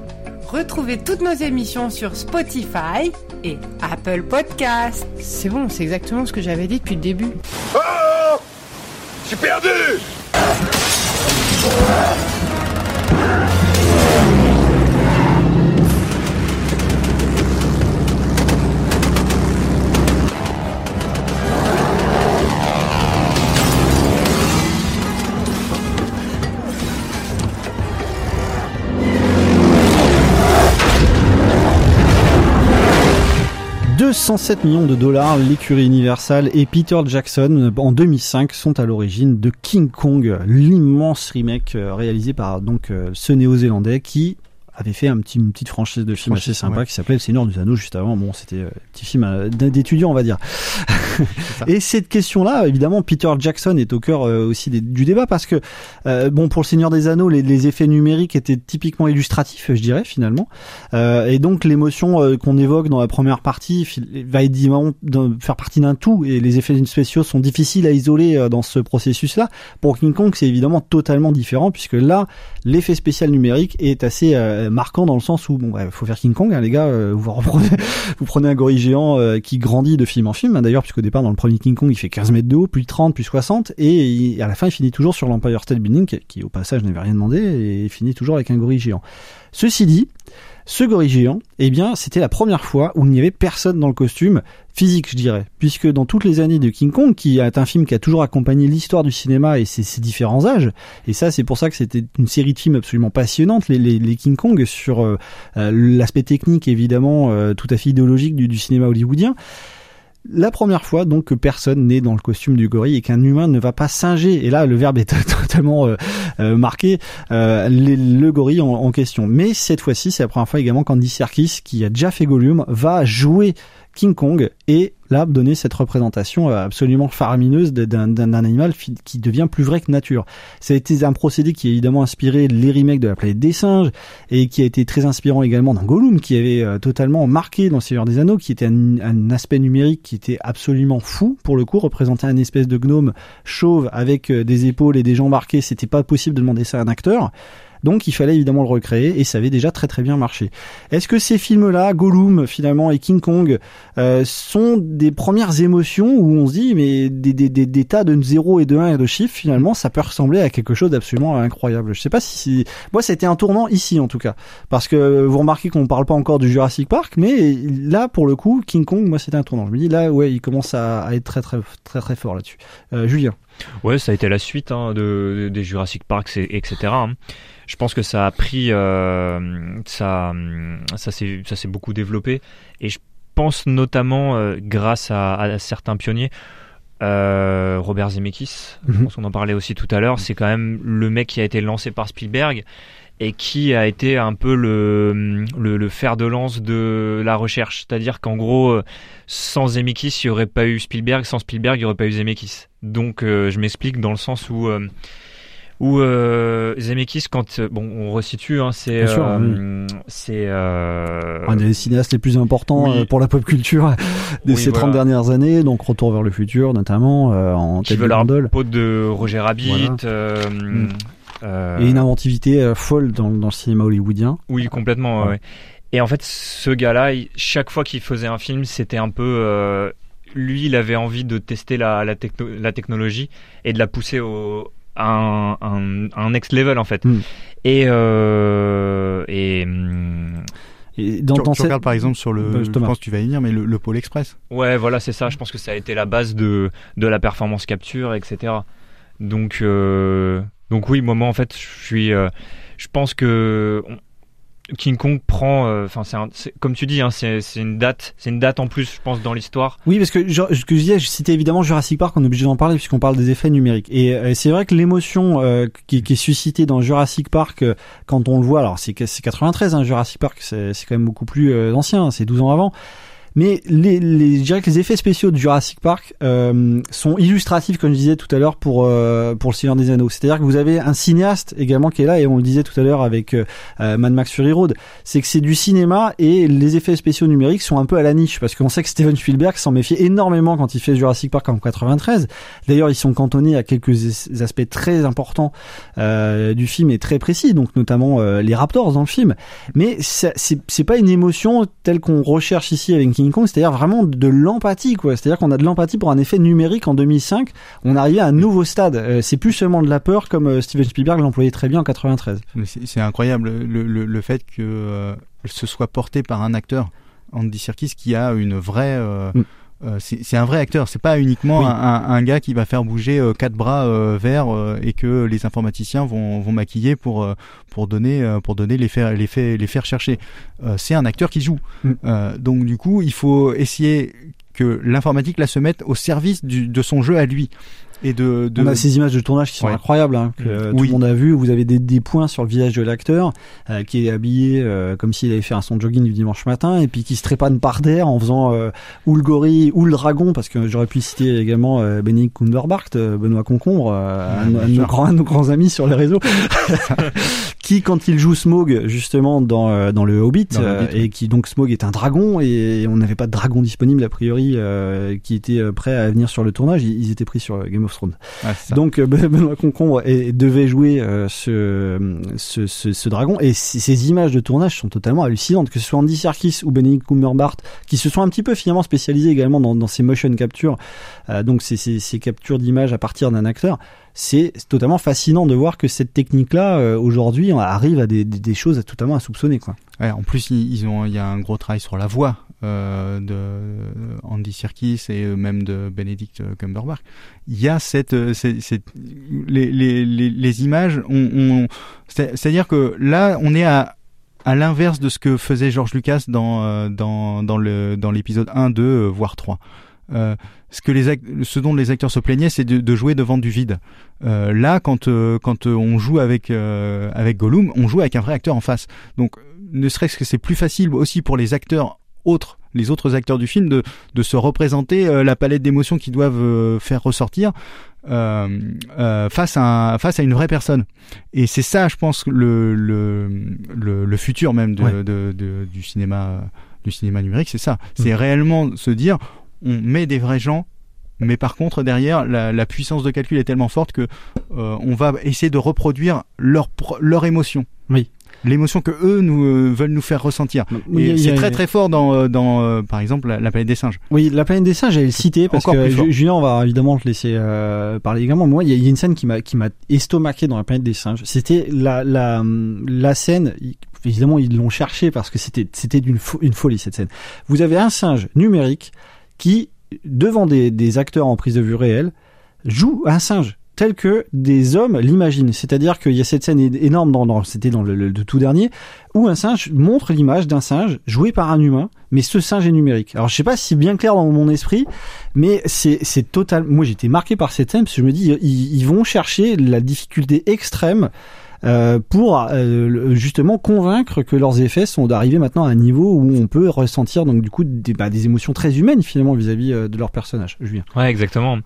retrouvez toutes nos émissions sur Spotify et Apple Podcast. C'est bon, c'est exactement ce que j'avais dit depuis le début. Oh J'ai perdu « 207 millions de dollars, l'écurie Universal et Peter Jackson en 2005 sont à l'origine de King Kong, l'immense remake euh, réalisé par donc euh, ce néo-zélandais qui avait fait un petit, une petite franchise de films assez sympa ouais. qui s'appelait Le Seigneur des Anneaux juste avant. Bon, c'était euh, un petit film euh, d'étudiant, on va dire. Et cette question-là, évidemment, Peter Jackson est au cœur euh, aussi des- du débat parce que, euh, bon, pour Le Seigneur des Anneaux, les, les effets numériques étaient typiquement illustratifs, je dirais, finalement. Euh, et donc, l'émotion qu'on évoque dans la première partie va évidemment faire partie d'un tout. Et les effets spéciaux sont difficiles à isoler dans ce processus-là. Pour King Kong, c'est évidemment totalement différent puisque là, l'effet spécial numérique est assez euh, marquant dans le sens où, bon, bah, faut faire King Kong, hein, les gars. euh, vous prenez un gorille géant euh, qui grandit de film en film, hein, d'ailleurs, puisqu'au départ, dans le premier King Kong, il fait 15 mètres de haut, puis 30, puis 60, et il- à la fin, il finit toujours sur l'Empire State Building, qui, au passage n'avait rien demandé, et il finit toujours avec un gorille géant. Ceci dit, ce gorille géant, eh bien, c'était la première fois où il n'y avait personne dans le costume physique, je dirais, puisque dans toutes les années de King Kong, qui est un film qui a toujours accompagné l'histoire du cinéma et ses, différents âges, et ça, c'est pour ça que c'était une série de films absolument passionnante, les, King Kong, sur euh, euh, l'aspect technique évidemment euh, tout à fait idéologique du cinéma hollywoodien. La première fois donc que personne n'est dans le costume du gorille et qu'un humain ne va pas singer. Et là, le verbe est totalement euh, euh, marqué. euh, le gorille en, en question. Mais cette fois-ci, c'est la première fois également qu'Andy Serkis, qui a déjà fait Gollum, va jouer King Kong et là donner cette représentation euh, absolument faramineuse d'un d'un animal qui devient plus vrai que nature. Ça a été un procédé qui a évidemment inspiré les remakes de la planète des singes et qui a été très inspirant également dans Gollum qui avait euh, totalement marqué dans Seigneur des Anneaux qui était un, un aspect numérique qui était absolument fou pour le coup représenter un espèce de gnome chauve avec euh, des épaules et des jambes marquées c'était pas possible de demander ça à un acteur donc il fallait évidemment le recréer et ça avait déjà très très bien marché. Est-ce que ces films-là, Gollum finalement et King Kong, euh, sont des premières émotions où on se dit mais des, des, des, tas de 0 et de 1 et de chiffres finalement ça peut ressembler à quelque chose d'absolument incroyable? Je sais pas si moi été un tournant ici en tout cas parce que vous remarquez qu'on parle pas encore du Jurassic Park mais là pour le coup King Kong moi c'était un tournant. Je me dis là ouais il commence à, à être très très très très fort là-dessus. Euh, Julien. Ouais, ça a été la suite hein, de, de- des Jurassic Park, etc. hein. Je pense que ça a pris, euh, ça, ça s'est, beaucoup développé, et je pense notamment euh, grâce à, à certains pionniers. euh, Robert Zemeckis, je Mhm. pense qu'on en parlait aussi tout à l'heure, c'est quand même le mec qui a été lancé par Spielberg et qui a été un peu le, le, le fer de lance de la recherche. C'est-à-dire qu'en gros, euh, sans Zemeckis, il n'y aurait pas eu Spielberg, sans Spielberg, il n'y aurait pas eu Zemeckis. Donc euh, je m'explique dans le sens où... euh, où euh, Zemeckis, quand bon, on resitue, hein, c'est euh, un des cinéastes les plus importants oui. pour la pop culture de Oui, ces voilà. 30 dernières années, donc Retour vers le futur notamment en qui veut la peau de Roger Rabbit. Voilà. Mm. Euh, Et une inventivité euh, folle dans, dans le cinéma hollywoodien. Oui, complètement. ouais, Ouais. ouais. Et en fait, ce gars-là, chaque fois qu'il faisait un film, c'était un peu. euh, lui, il avait envie de tester la, la, techno- la technologie et de la pousser au, à un, un, un next level, en fait. Mm. Et. Euh, et hum, Et dans tu, set- regardes par exemple sur le, Euh, je Thomas. pense que tu vas y venir, mais le, le Pôle Express. Ouais, voilà, c'est ça. Je pense que ça a été la base de, de la performance capture, etc. Donc, euh, donc oui, moi, moi, en fait, je suis, euh, je pense que King Kong prend, euh, enfin, c'est comme tu dis, hein, c'est une date, c'est une date en plus, je pense, dans l'histoire. Oui, parce que je, ce que je disais, je citais évidemment Jurassic Park, on est obligé d'en parler puisqu'on parle des effets numériques. Et euh, c'est vrai que l'émotion qui, est suscitée dans Jurassic Park quand on le voit, alors c'est que- c'est 93, hein, Jurassic Park, c'est quand même beaucoup plus ancien, c'est 12 ans avant. Mais les, les, je dirais que les effets spéciaux de Jurassic Park euh, sont illustratifs, comme je disais tout à l'heure, pour euh, pour le Seigneur des Anneaux. C'est-à-dire que vous avez un cinéaste également qui est là, et on le disait tout à l'heure avec euh, euh, Mad Max Fury Road. C'est que c'est du cinéma et les effets spéciaux numériques sont un peu à la niche, parce qu'on sait que Steven Spielberg s'en méfiait énormément quand il fait Jurassic Park en 93. D'ailleurs, ils sont cantonnés à quelques aspects très importants euh, du film et très précis, donc notamment les Raptors dans le film. Mais c'est pas une émotion telle qu'on recherche ici avec King Kong, c'est-à-dire vraiment de l'empathie, quoi. C'est-à-dire qu'on a de l'empathie pour un effet numérique en 2005. On arrivait à un nouveau stade. Euh, c'est plus seulement de la peur comme euh, Steven Spielberg l'employait très bien en 93. C'est incroyable le, le, le, fait que euh, ce soit porté par un acteur, Andy Serkis, qui a une vraie mm. Euh, c'est un vrai acteur. C'est pas uniquement un, un, gars qui va faire bouger euh, quatre bras euh, verts et que les informaticiens vont, vont maquiller pour pour donner pour donner les faire les faire les faire chercher. c'est un acteur qui joue. Mm. donc du coup, il faut essayer que l'informatique là se mette au service du, de son jeu à lui et de, de... On a ces images de tournage qui sont incroyables, hein, que euh, tout le monde a vu. Vous avez des, des points sur le visage de l'acteur euh, qui est habillé euh, comme s'il avait fait un son jogging du dimanche matin et puis qui se trépane par terre en faisant ou le gorille ou le dragon parce que j'aurais pu citer également euh, Benedict Cumberbatch, Benoît Concombre, un, de nos grands, nos grands amis sur les réseaux, qui quand il joue Smog justement dans dans le Hobbit, et qui donc Smog est un dragon et on n'avait pas de dragon disponible a priori qui était prêt à venir sur le tournage. Ils, étaient pris sur Game of donc euh, Benoît Concombre devait jouer euh, ce, ce, ce, dragon. Et ces images de tournage sont totalement hallucinantes, que ce soit Andy Serkis ou Benedict Cumberbatch, qui se sont un petit peu finalement spécialisés également dans, dans ces motion captures, euh, donc ces, ces, ces captures d'images à partir d'un acteur c'est totalement fascinant de voir que cette technique-là, euh, aujourd'hui, arrive à des, choses totalement insoupçonnées. Quoi. Ouais, en plus, ils ont, il y a un gros travail sur la voix euh, de Andy Serkis et même de Benedict Cumberbatch. Il y a cette, euh, les, images, c'est-à-dire que là, on est à à l'inverse de ce que faisait George Lucas dans euh, dans l'épisode 1, 2 voire 3. Euh, ce que les ce dont les acteurs se plaignaient, c'est de, de, jouer devant du vide. Euh, là, quand euh, quand on joue avec avec Gollum, on joue avec un vrai acteur en face. Donc, ne serait-ce que c'est plus facile aussi pour les acteurs autres, les autres acteurs du film, de de se représenter la palette d'émotions qu'ils doivent faire ressortir. face à face à une vraie personne et c'est ça je pense le le, le, le futur même de, de, de, du cinéma du cinéma numérique c'est ça c'est mmh. réellement se dire on met des vrais gens mais par contre derrière la, la, puissance de calcul est tellement forte que euh, on va essayer de reproduire leur leur émotion. Oui. L'émotion que eux nous euh, veulent nous faire ressentir. et c'est très très fort dans euh, dans par exemple la, planète des singes. Oui, la planète des singes, j'allais le citer parce que Julien on va évidemment te laisser parler également. Moi, il y, a une scène qui m'a qui m'a estomaqué dans la planète des singes. C'était la la la scène évidemment ils l'ont cherché parce que c'était c'était d'une une folie cette scène. Vous avez un singe numérique qui, devant des, acteurs en prise de vue réelle, joue un singe tel que des hommes l'imaginent. C'est-à-dire qu'il y a cette scène énorme dans, c'était dans le, tout dernier, où un singe montre l'image d'un singe joué par un humain, mais ce singe est numérique. Alors je sais pas si bien clair dans mon esprit, mais c'est, c'est total. Moi j'étais marqué par cette scène parce que je me dis ils vont chercher la difficulté extrême euh, pour euh, justement convaincre que leurs effets sont d'arriver maintenant à un niveau où on peut ressentir donc du coup des, bah, des émotions très humaines finalement vis-à-vis euh, de leur personnage. Julien. Ouais, exactement.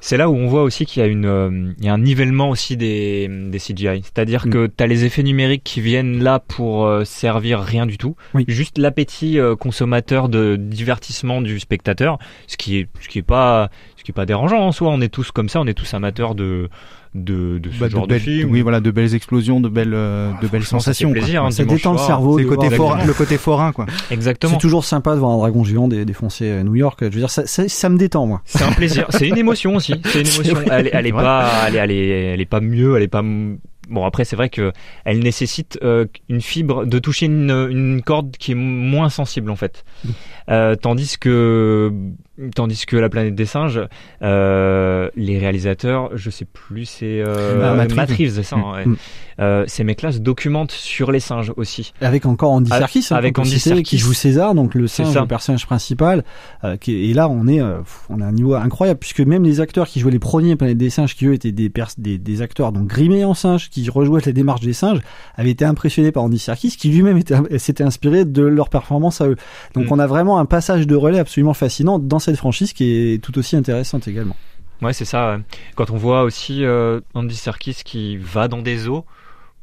C'est là où on voit aussi qu'il y a une, il y a un nivellement aussi des, des CGI. C'est-à-dire mm. que tu as les effets numériques qui viennent là pour servir rien du tout, oui. juste l'appétit consommateur de divertissement du spectateur, ce qui est, ce qui est pas, ce qui est pas dérangeant en soi. On est tous comme ça, on est tous amateurs de de, de ce bah, genre de, film. Oui, voilà, de belles explosions, de belles, euh, de belles sensations. Ça, plaisir, hein, ça détend le cerveau. C'est le côté, forain, le côté forain, quoi. Exactement. C'est toujours sympa de voir un dragon géant défoncer New York. Je veux dire, ça, ça, ça me détend, moi. C'est un plaisir. C'est une émotion aussi. C'est une émotion. Elle, elle est pas, elle est, elle est, elle est pas mieux. Elle est pas Bon après c'est vrai que elle nécessite euh, une fibre de toucher une, une, corde qui est moins sensible en fait. Euh, tandis que tandis que la planète des singes, euh, les réalisateurs, je sais plus, c'est euh, Matt, Matt Reeves, c'est ça. Mm. Ouais. Mm. Euh, ces mecs-là se documentent sur les singes aussi. Avec encore Andy Serkis, hein, avec Andy Serkis qui joue César, donc le singe, le personnage principal. Euh, qui, et là, on est, on a un niveau incroyable puisque même les acteurs qui jouaient les premiers Planètes des singes, qui eux étaient des, des, des acteurs donc grimés en singes, qui rejouait les démarches des singes avait été impressionné par Andy Serkis, qui lui-même s'était inspiré de leur performance à eux. Donc Mm. on a vraiment un passage de relais absolument fascinant dans cette franchise qui est tout aussi intéressante également. Ouais, c'est ça. Quand on voit aussi euh, Andy Serkis qui va dans des zoos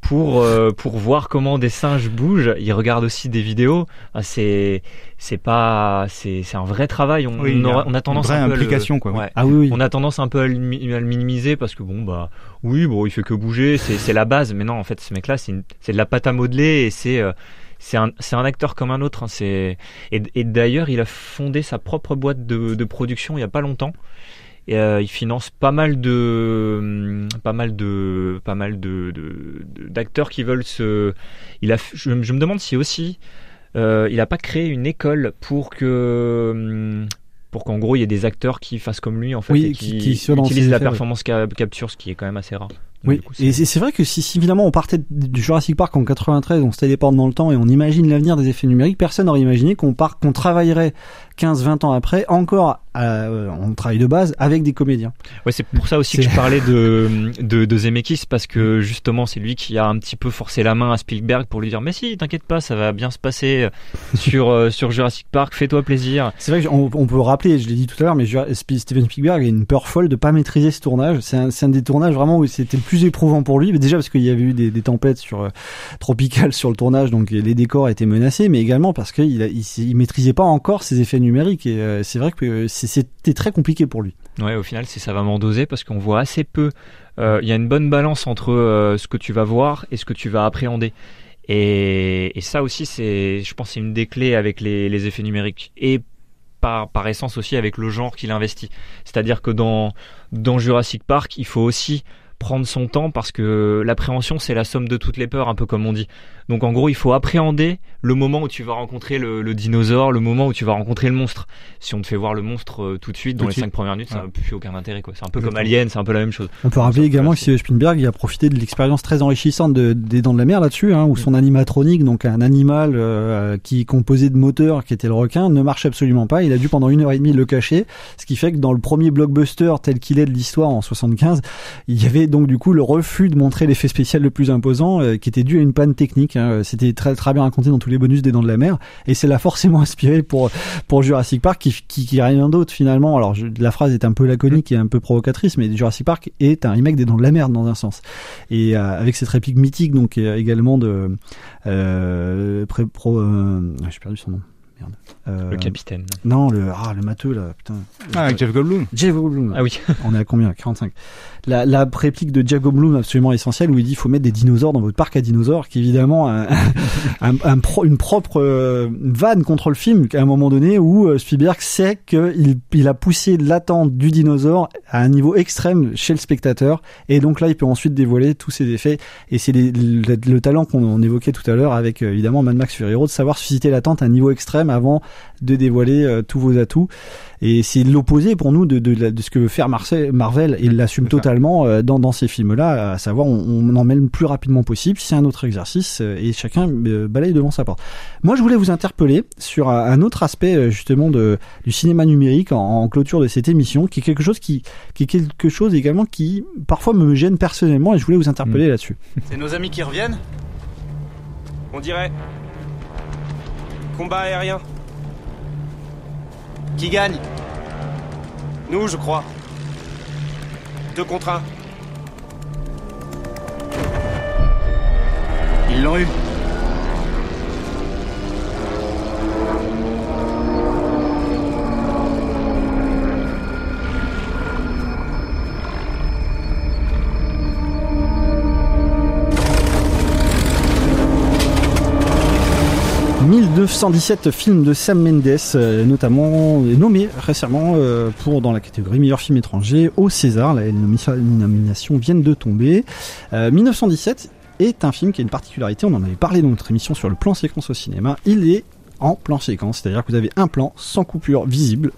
pour euh, pour voir comment des singes bougent, il regarde aussi des vidéos. Ah, c'est c'est pas c'est c'est un vrai travail. On, Oui, a aura- on a tendance une vraie un peu à le- implication, quoi, ouais. Ah oui, oui. On a tendance un peu à le, mi- à le minimiser parce que bon bah oui bon il fait que bouger, c'est c'est la base. Mais non en fait ce mec là c'est une- c'est de la pâte à modeler et c'est euh, c'est un, acteur comme un autre. hein. C'est et, et d'ailleurs il a fondé sa propre boîte de, de production il y a pas longtemps. Et, euh, il finance pas mal de hum, pas mal de pas mal de d'acteurs qui veulent se. Il a f- je, je me demande si aussi euh, il a pas créé une école pour que hum, pour qu'en gros il y ait des acteurs qui fassent comme lui en fait Oui, et qui- utilisent la performance cap- capture ce qui est quand même assez rare. Oui, coup, et c'est vrai que si, si évidemment on partait du Jurassic Park en 93, on se téléporte dans le temps et on imagine l'avenir des effets numériques, personne n'aurait imaginé qu'on part, qu'on travaillerait 15-20 ans après encore à, euh, en travail de base avec des comédiens. Ouais, c'est pour ça aussi que je parlais de, de, de Zemeckis, parce que justement, c'est lui qui a un petit peu forcé la main à Spielberg pour lui dire Mais si, t'inquiète pas, ça va bien se passer sur, euh, sur Jurassic Park, fais-toi plaisir. C'est vrai qu'on on peut rappeler, je l'ai dit tout à l'heure, mais Steven Spielberg a une peur folle de pas maîtriser ce tournage. C'est un, un des tournages vraiment où c'était le plus éprouvant pour lui. Mais déjà parce qu'il y avait eu des, tempêtes sur euh, tropicales sur le tournage, donc les décors étaient menacés, mais également parce qu'il il, maîtrisait pas encore ses effets numériques. Et euh, c'est vrai que euh, c'était très compliqué pour lui. Ouais, au final, c'est savamment dosé parce qu'on voit assez peu. euh, Il y a une bonne balance entre ce que tu vas voir et ce que tu vas appréhender. Et, ça aussi, c'est, je pense, c'est une des clés avec les, effets numériques. Et par, essence aussi avec le genre qu'il investit. C'est-à-dire que dans Jurassic Park, il faut aussi prendre son temps parce que l'appréhension c'est la somme de toutes les peurs un peu comme on dit. Donc en gros il faut appréhender le moment où tu vas rencontrer le, le dinosaure le moment où tu vas rencontrer le monstre. Si on te fait voir le monstre euh, tout de suite dans Tout les suite. cinq premières minutes ça n'a plus aucun intérêt quoi. C'est un peu comme. Alien c'est un peu la même chose. On peut rappeler également que Steven Spielberg il a profité de l'expérience très enrichissante de, des Dents de la Mer là-dessus, hein, où son animatronique, donc un animal euh, qui est composé de moteurs, qui était le requin, ne marche absolument pas. Il a dû pendant une heure et demie le cacher, ce qui fait que dans le premier blockbuster tel qu'il est de l'histoire en 75, il y avait donc du coup le refus de montrer l'effet spécial le plus imposant, euh, qui était dû à une panne technique. hein. C'était très très bien raconté dans tous les bonus des Dents de la Mer, et c'est là forcément inspiré pour pour Jurassic Park, qui qui, qui rien d'autre finalement. Alors je- la phrase est un peu laconique et un peu provocatrice, mais Jurassic Park est un remake des Dents de la Mer dans un sens. Et euh, avec cette réplique mythique, donc euh, également de euh, pré- pro, euh, j'ai perdu son nom. Merde. Euh, le capitaine Non, le ah le matheux là, putain. Ah, avec Jeff Goldblum. Jeff Goldblum. ah oui On est à combien? 45. La, la réplique de Jeff Goldblum absolument essentielle où il dit il faut mettre des dinosaures dans votre parc à dinosaures, qui est évidemment un, un, un pro- une propre euh, vanne contre le film à un moment donné où euh, Spielberg sait qu'il il a poussé l'attente du dinosaure à un niveau extrême chez le spectateur et donc là il peut ensuite dévoiler tous ses effets et c'est le, le talent qu'on on évoquait tout à l'heure avec euh, évidemment Mad Max Fury Road de savoir susciter l'attente à un niveau extrême avant de dévoiler euh, tous vos atouts et c'est l'opposé pour nous de, de, la- de ce que veut faire Marvel et il l'assume totalement euh, dans, dans ces films-là, à savoir on, on en met le plus rapidement possible, c'est un autre exercice euh, et chacun euh, balaye devant sa porte. Moi je voulais vous interpeller sur un, un autre aspect justement de, du cinéma numérique en, en clôture de cette émission, qui est quelque chose qui, qui est quelque chose également qui parfois me gêne personnellement et je voulais vous interpeller là-dessus. C'est nos amis qui reviennent? On dirait. Combat aérien. Qui gagne Nous, je crois. Deux contre un. Ils l'ont eu. « 1917 film de Sam Mendes, euh, notamment est nommé récemment euh, pour dans la catégorie meilleur film étranger au César. Les nomi- les nominations viennent de tomber. Euh, 1917 est un film qui a une particularité. On en avait parlé dans notre émission sur le plan séquence au cinéma. Il est en plan séquence, c'est-à-dire que vous avez un plan sans coupure visible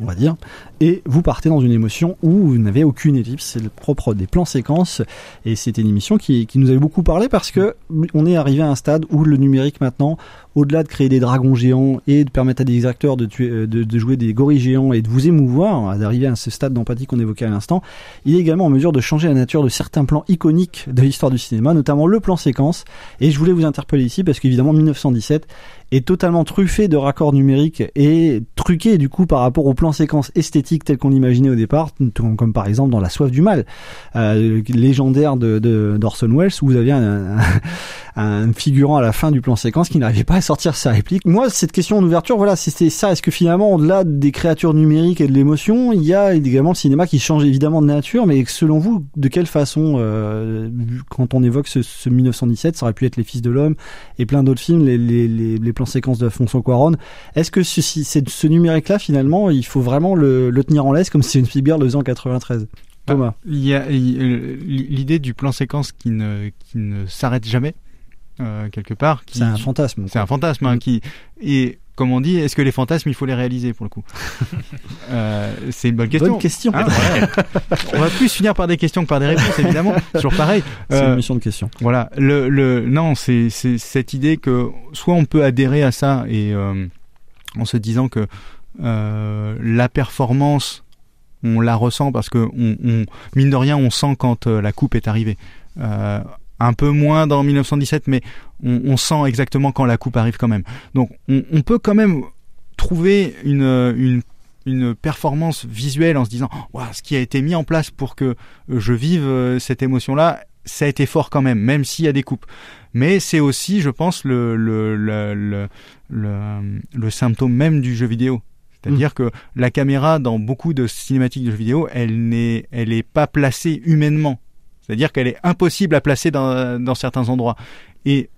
on va dire, et vous partez dans une émotion où vous n'avez aucune ellipse, c'est le propre des plans séquences, et c'était une émission qui, nous avait beaucoup parlé parce que on est arrivé à un stade où le numérique maintenant, au-delà de créer des dragons géants et de permettre à des acteurs de, euh, de jouer des gorilles géants et de vous émouvoir, d'arriver à ce stade d'empathie qu'on évoquait à l'instant, il est également en mesure de changer la nature de certains plans iconiques de l'histoire du cinéma, notamment le plan séquence, et je voulais vous interpeller ici parce qu'évidemment 1917 est totalement truffé de raccords numériques et truqué du coup par rapport au plan séquence esthétique tel qu'on l'imaginait au départ, comme par exemple dans La Soif du Mal, euh, légendaire de d'Orson Welles, où vous aviez un, un, un, figurant à la fin du plan séquence qui n'arrivait pas à sortir sa réplique. Moi, cette question en ouverture, voilà, c'était ça. Est-ce que finalement, au-delà des créatures numériques et de l'émotion, il y a également le cinéma qui change évidemment de nature, mais selon vous, de quelle façon, euh, quand on évoque ce, ce, 1917, ça aurait pu être Les Fils de l'Homme et plein d'autres films, les, les, les, les plans séquences de Fonson Cuaron. Est-ce que ce, ce numérique-là, finalement, il faut vraiment le, le tenir en laisse comme c'est une Spielberg de en 93 Thomas. Il y a l'idée du plan séquence qui ne, qui ne s'arrête jamais. Euh, quelque part. C'est un fantasme. C'est un fantasme hein, qui et comme on dit, est-ce que les fantasmes il faut les réaliser pour le coup? Euh, C'est une bonne question. Bonne question. Ah, on va plus finir par des questions que par des réponses évidemment. Toujours pareil. C'est euh, une mission de questions. Voilà. Le, le non, c'est cette idée que soit on peut adhérer à ça et euh, en se disant que euh, la performance on la ressent parce que on, on, mine de rien on sent quand euh, la coupe est arrivée. Euh, un peu moins dans 1917, mais on, on, sent exactement quand la coupe arrive quand même. Donc on, on peut quand même trouver une, une, une, performance visuelle en se disant wow, ce qui a été mis en place pour que je vive cette émotion-là, ça a été fort quand même, même s'il y a des coupes. Mais c'est aussi, je pense, le, le, le, le, le, le symptôme même du jeu vidéo. C'est-à-dire mmh. que la caméra, dans beaucoup de cinématiques de jeux vidéo, elle n'est, elle est pas placée humainement. C'est-à-dire qu'elle est impossible à placer dans, dans certains endroits. Et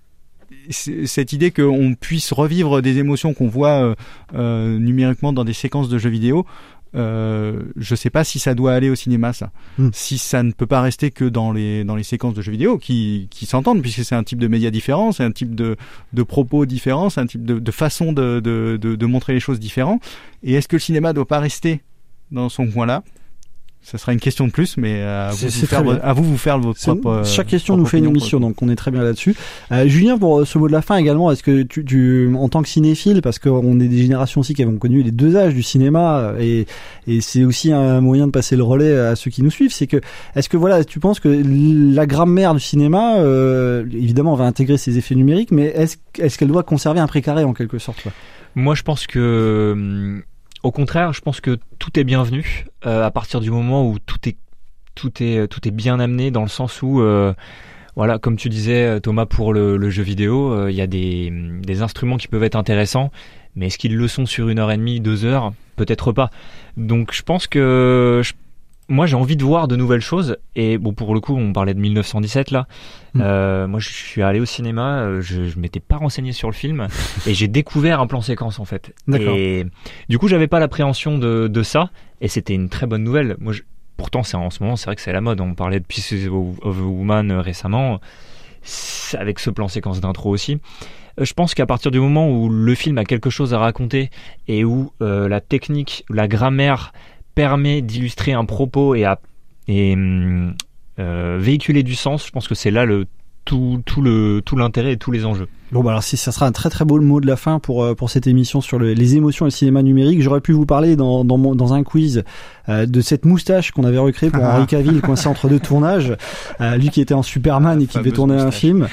cette idée qu'on puisse revivre des émotions qu'on voit euh, euh, numériquement dans des séquences de jeux vidéo, euh, je sais pas si ça doit aller au cinéma ça. Mm. Si ça ne peut pas rester que dans les dans les séquences de jeux vidéo qui qui s'entendent puisque c'est un type de média différent, c'est un type de de propos différent, c'est un type de, de façon de, de, de de montrer les choses différents. Et est-ce que le cinéma doit pas rester dans son coin là ça sera une question de plus, mais à vous, vous faire, à vous vous faire votre propre. Chaque question nous fait une émission, donc on est très bien là-dessus. Euh, Julien, pour ce mot de la fin également, est-ce que tu, tu, en tant que cinéphile, parce qu'on est des générations aussi qui avons connu les deux âges du cinéma, et, et c'est aussi un moyen de passer le relais à ceux qui nous suivent, c'est que est-ce que voilà, tu penses que la grammaire du cinéma, euh, évidemment, va intégrer ses effets numériques, mais est-ce est-ce qu'elle doit conserver un précaré en quelque sorte quoi? Moi, je pense que hum, au contraire, je pense que tout est bienvenu euh, à partir du moment où tout est tout est tout est bien amené dans le sens où euh, voilà, comme tu disais Thomas pour le, jeu vidéo, euh, il y a des, instruments qui peuvent être intéressants, mais est-ce qu'ils le sont sur une heure et demie, deux heures? Peut-être pas. Donc je pense que moi j'ai envie de voir de nouvelles choses. Et bon pour le coup on parlait de 1917 là. Mmh. euh, moi je suis allé au cinéma euh, je, je m'étais pas renseigné sur le film et j'ai découvert un plan séquence en fait. Et du coup j'avais pas l'appréhension de, de ça et c'était une très bonne nouvelle. Moi je, pourtant c'est en ce moment c'est vrai que c'est la mode. On parlait de Pieces of a Woman récemment. Avec ce plan séquence d'intro aussi. Je pense qu'à partir du moment où le film a quelque chose à raconter et où euh, la technique la grammaire permet d'illustrer un propos et à et euh, véhiculer du sens, je pense que c'est là le tout, tout le tout l'intérêt et tous les enjeux. Bon bah alors si ça sera un très très beau mot de la fin pour euh, pour cette émission sur le, les émotions et le cinéma numérique, j'aurais pu vous parler dans dans, mon, dans un quiz euh, de cette moustache qu'on avait recréée pour Henri Cavill coincé entre deux tournages, euh, lui qui était en Superman et qui devait tourner moustache. un film.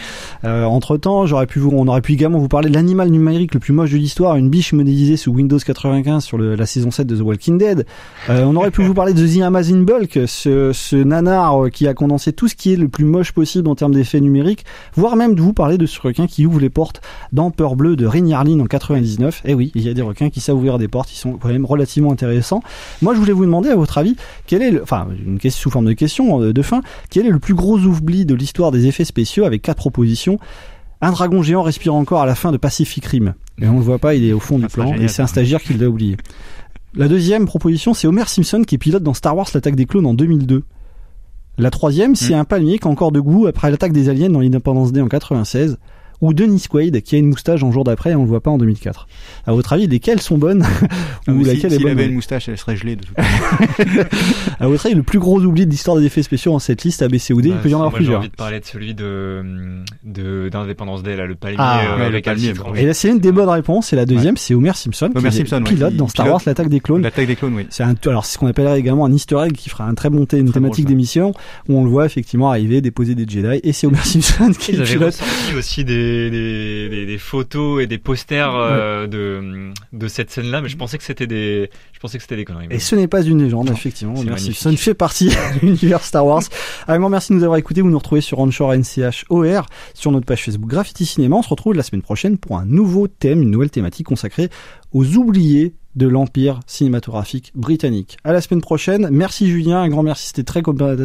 Euh, entre temps, j'aurais pu vous on aurait pu également vous parler de l'animal numérique le plus moche de l'histoire, une biche modélisée sous Windows 95 sur le, la saison 7 de The Walking Dead. Euh, on aurait pu vous parler de The Amazing Bulk, ce, ce nanar qui a condensé tout ce qui est le plus moche possible en termes d'effets numériques, voire même de vous parler de ce requin qui ouvre les portes dans Peur Bleu de Régnarline en 99. Et oui, il y a des requins qui savent ouvrir des portes, ils sont quand même relativement intéressants. Moi, je voulais vous demander, à votre avis, quel est le, enfin, une question sous forme de question de fin, quel est le plus gros oubli de l'histoire des effets spéciaux avec quatre propositions? Un dragon géant respire encore à la fin de Pacific Rim. Et on le voit pas, il est au fond du plan, et c'est un stagiaire qui l'a oublié. La deuxième proposition, c'est Homer Simpson qui pilote dans Star Wars l'attaque des clones en 2002. La troisième, c'est mmh. un palmier qui a encore de goût après l'attaque des aliens dans l'Independence Day en 96 ou Denis Quaid qui a une moustache en jour d'après et on le voit pas en 2004. À votre avis, lesquelles sont bonnes Ah, ou mais si- laquelle est bonne avait une moustache, elle serait gelée de toute façon. À votre avis, le plus gros oubli de l'histoire des effets spéciaux en cette liste A, B, C ou D, il Bah, peut y en avoir moi, J'ai plusieurs. envie de parler de celui de de d'Indépendance Day, là, le palmier Ah, euh, ouais, le avec palmier, Alcide. bon. Et là, c'est une des bonnes réponses. Et la deuxième, c'est Homer Simpson, Homer qui est Simpson, ouais, pilote qui dans Star pilote. Wars, l'attaque des clones. L'attaque des clones, oui. C'est un, alors c'est ce qu'on appellerait également un Easter egg qui fera un très bon thé- une thématique d'émission où on le voit effectivement arriver, déposer des Jedi et c'est Homer Simpson qui le pilote. aussi des, des, des, des photos et des posters euh, de, de cette scène-là, mais je pensais que c'était des, je pensais que c'était des conneries. Et ce n'est pas une légende, effectivement. Homer magnifique. Simpson fait partie de l'univers Star Wars. Un grand merci de nous avoir écoutés. Vous nous retrouvez sur Onshore NCH OR, sur notre page Facebook Graffiti Cinéma. On se retrouve la semaine prochaine pour un nouveau thème, une nouvelle thématique consacrée aux oubliés de l'empire cinématographique britannique. À la semaine prochaine. Merci Julien, un grand merci. C'était très,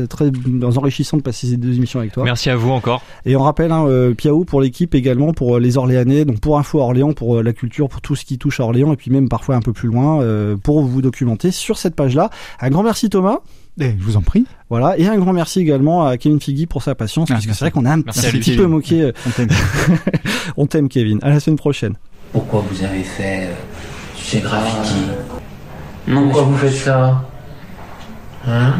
très enrichissant de passer ces deux émissions avec toi. Merci à vous encore. Et on rappelle hein, euh, Piao pour l'équipe également, pour euh, les Orléanais, donc pour Info Orléans, pour euh, la culture, pour tout ce qui touche à Orléans, et puis même parfois un peu plus loin, euh, pour vous documenter sur cette page-là. Un grand merci Thomas. Eh, je vous en prie. Voilà, et un grand merci également à Kevin Figgy pour sa patience, Ah, puisque merci. c'est vrai qu'on a un Merci petit, peu moqué. On t'aime. On t'aime Kevin. À la semaine prochaine. Pourquoi vous avez fait euh, ces graffitis Pourquoi vous faites ça? Hein?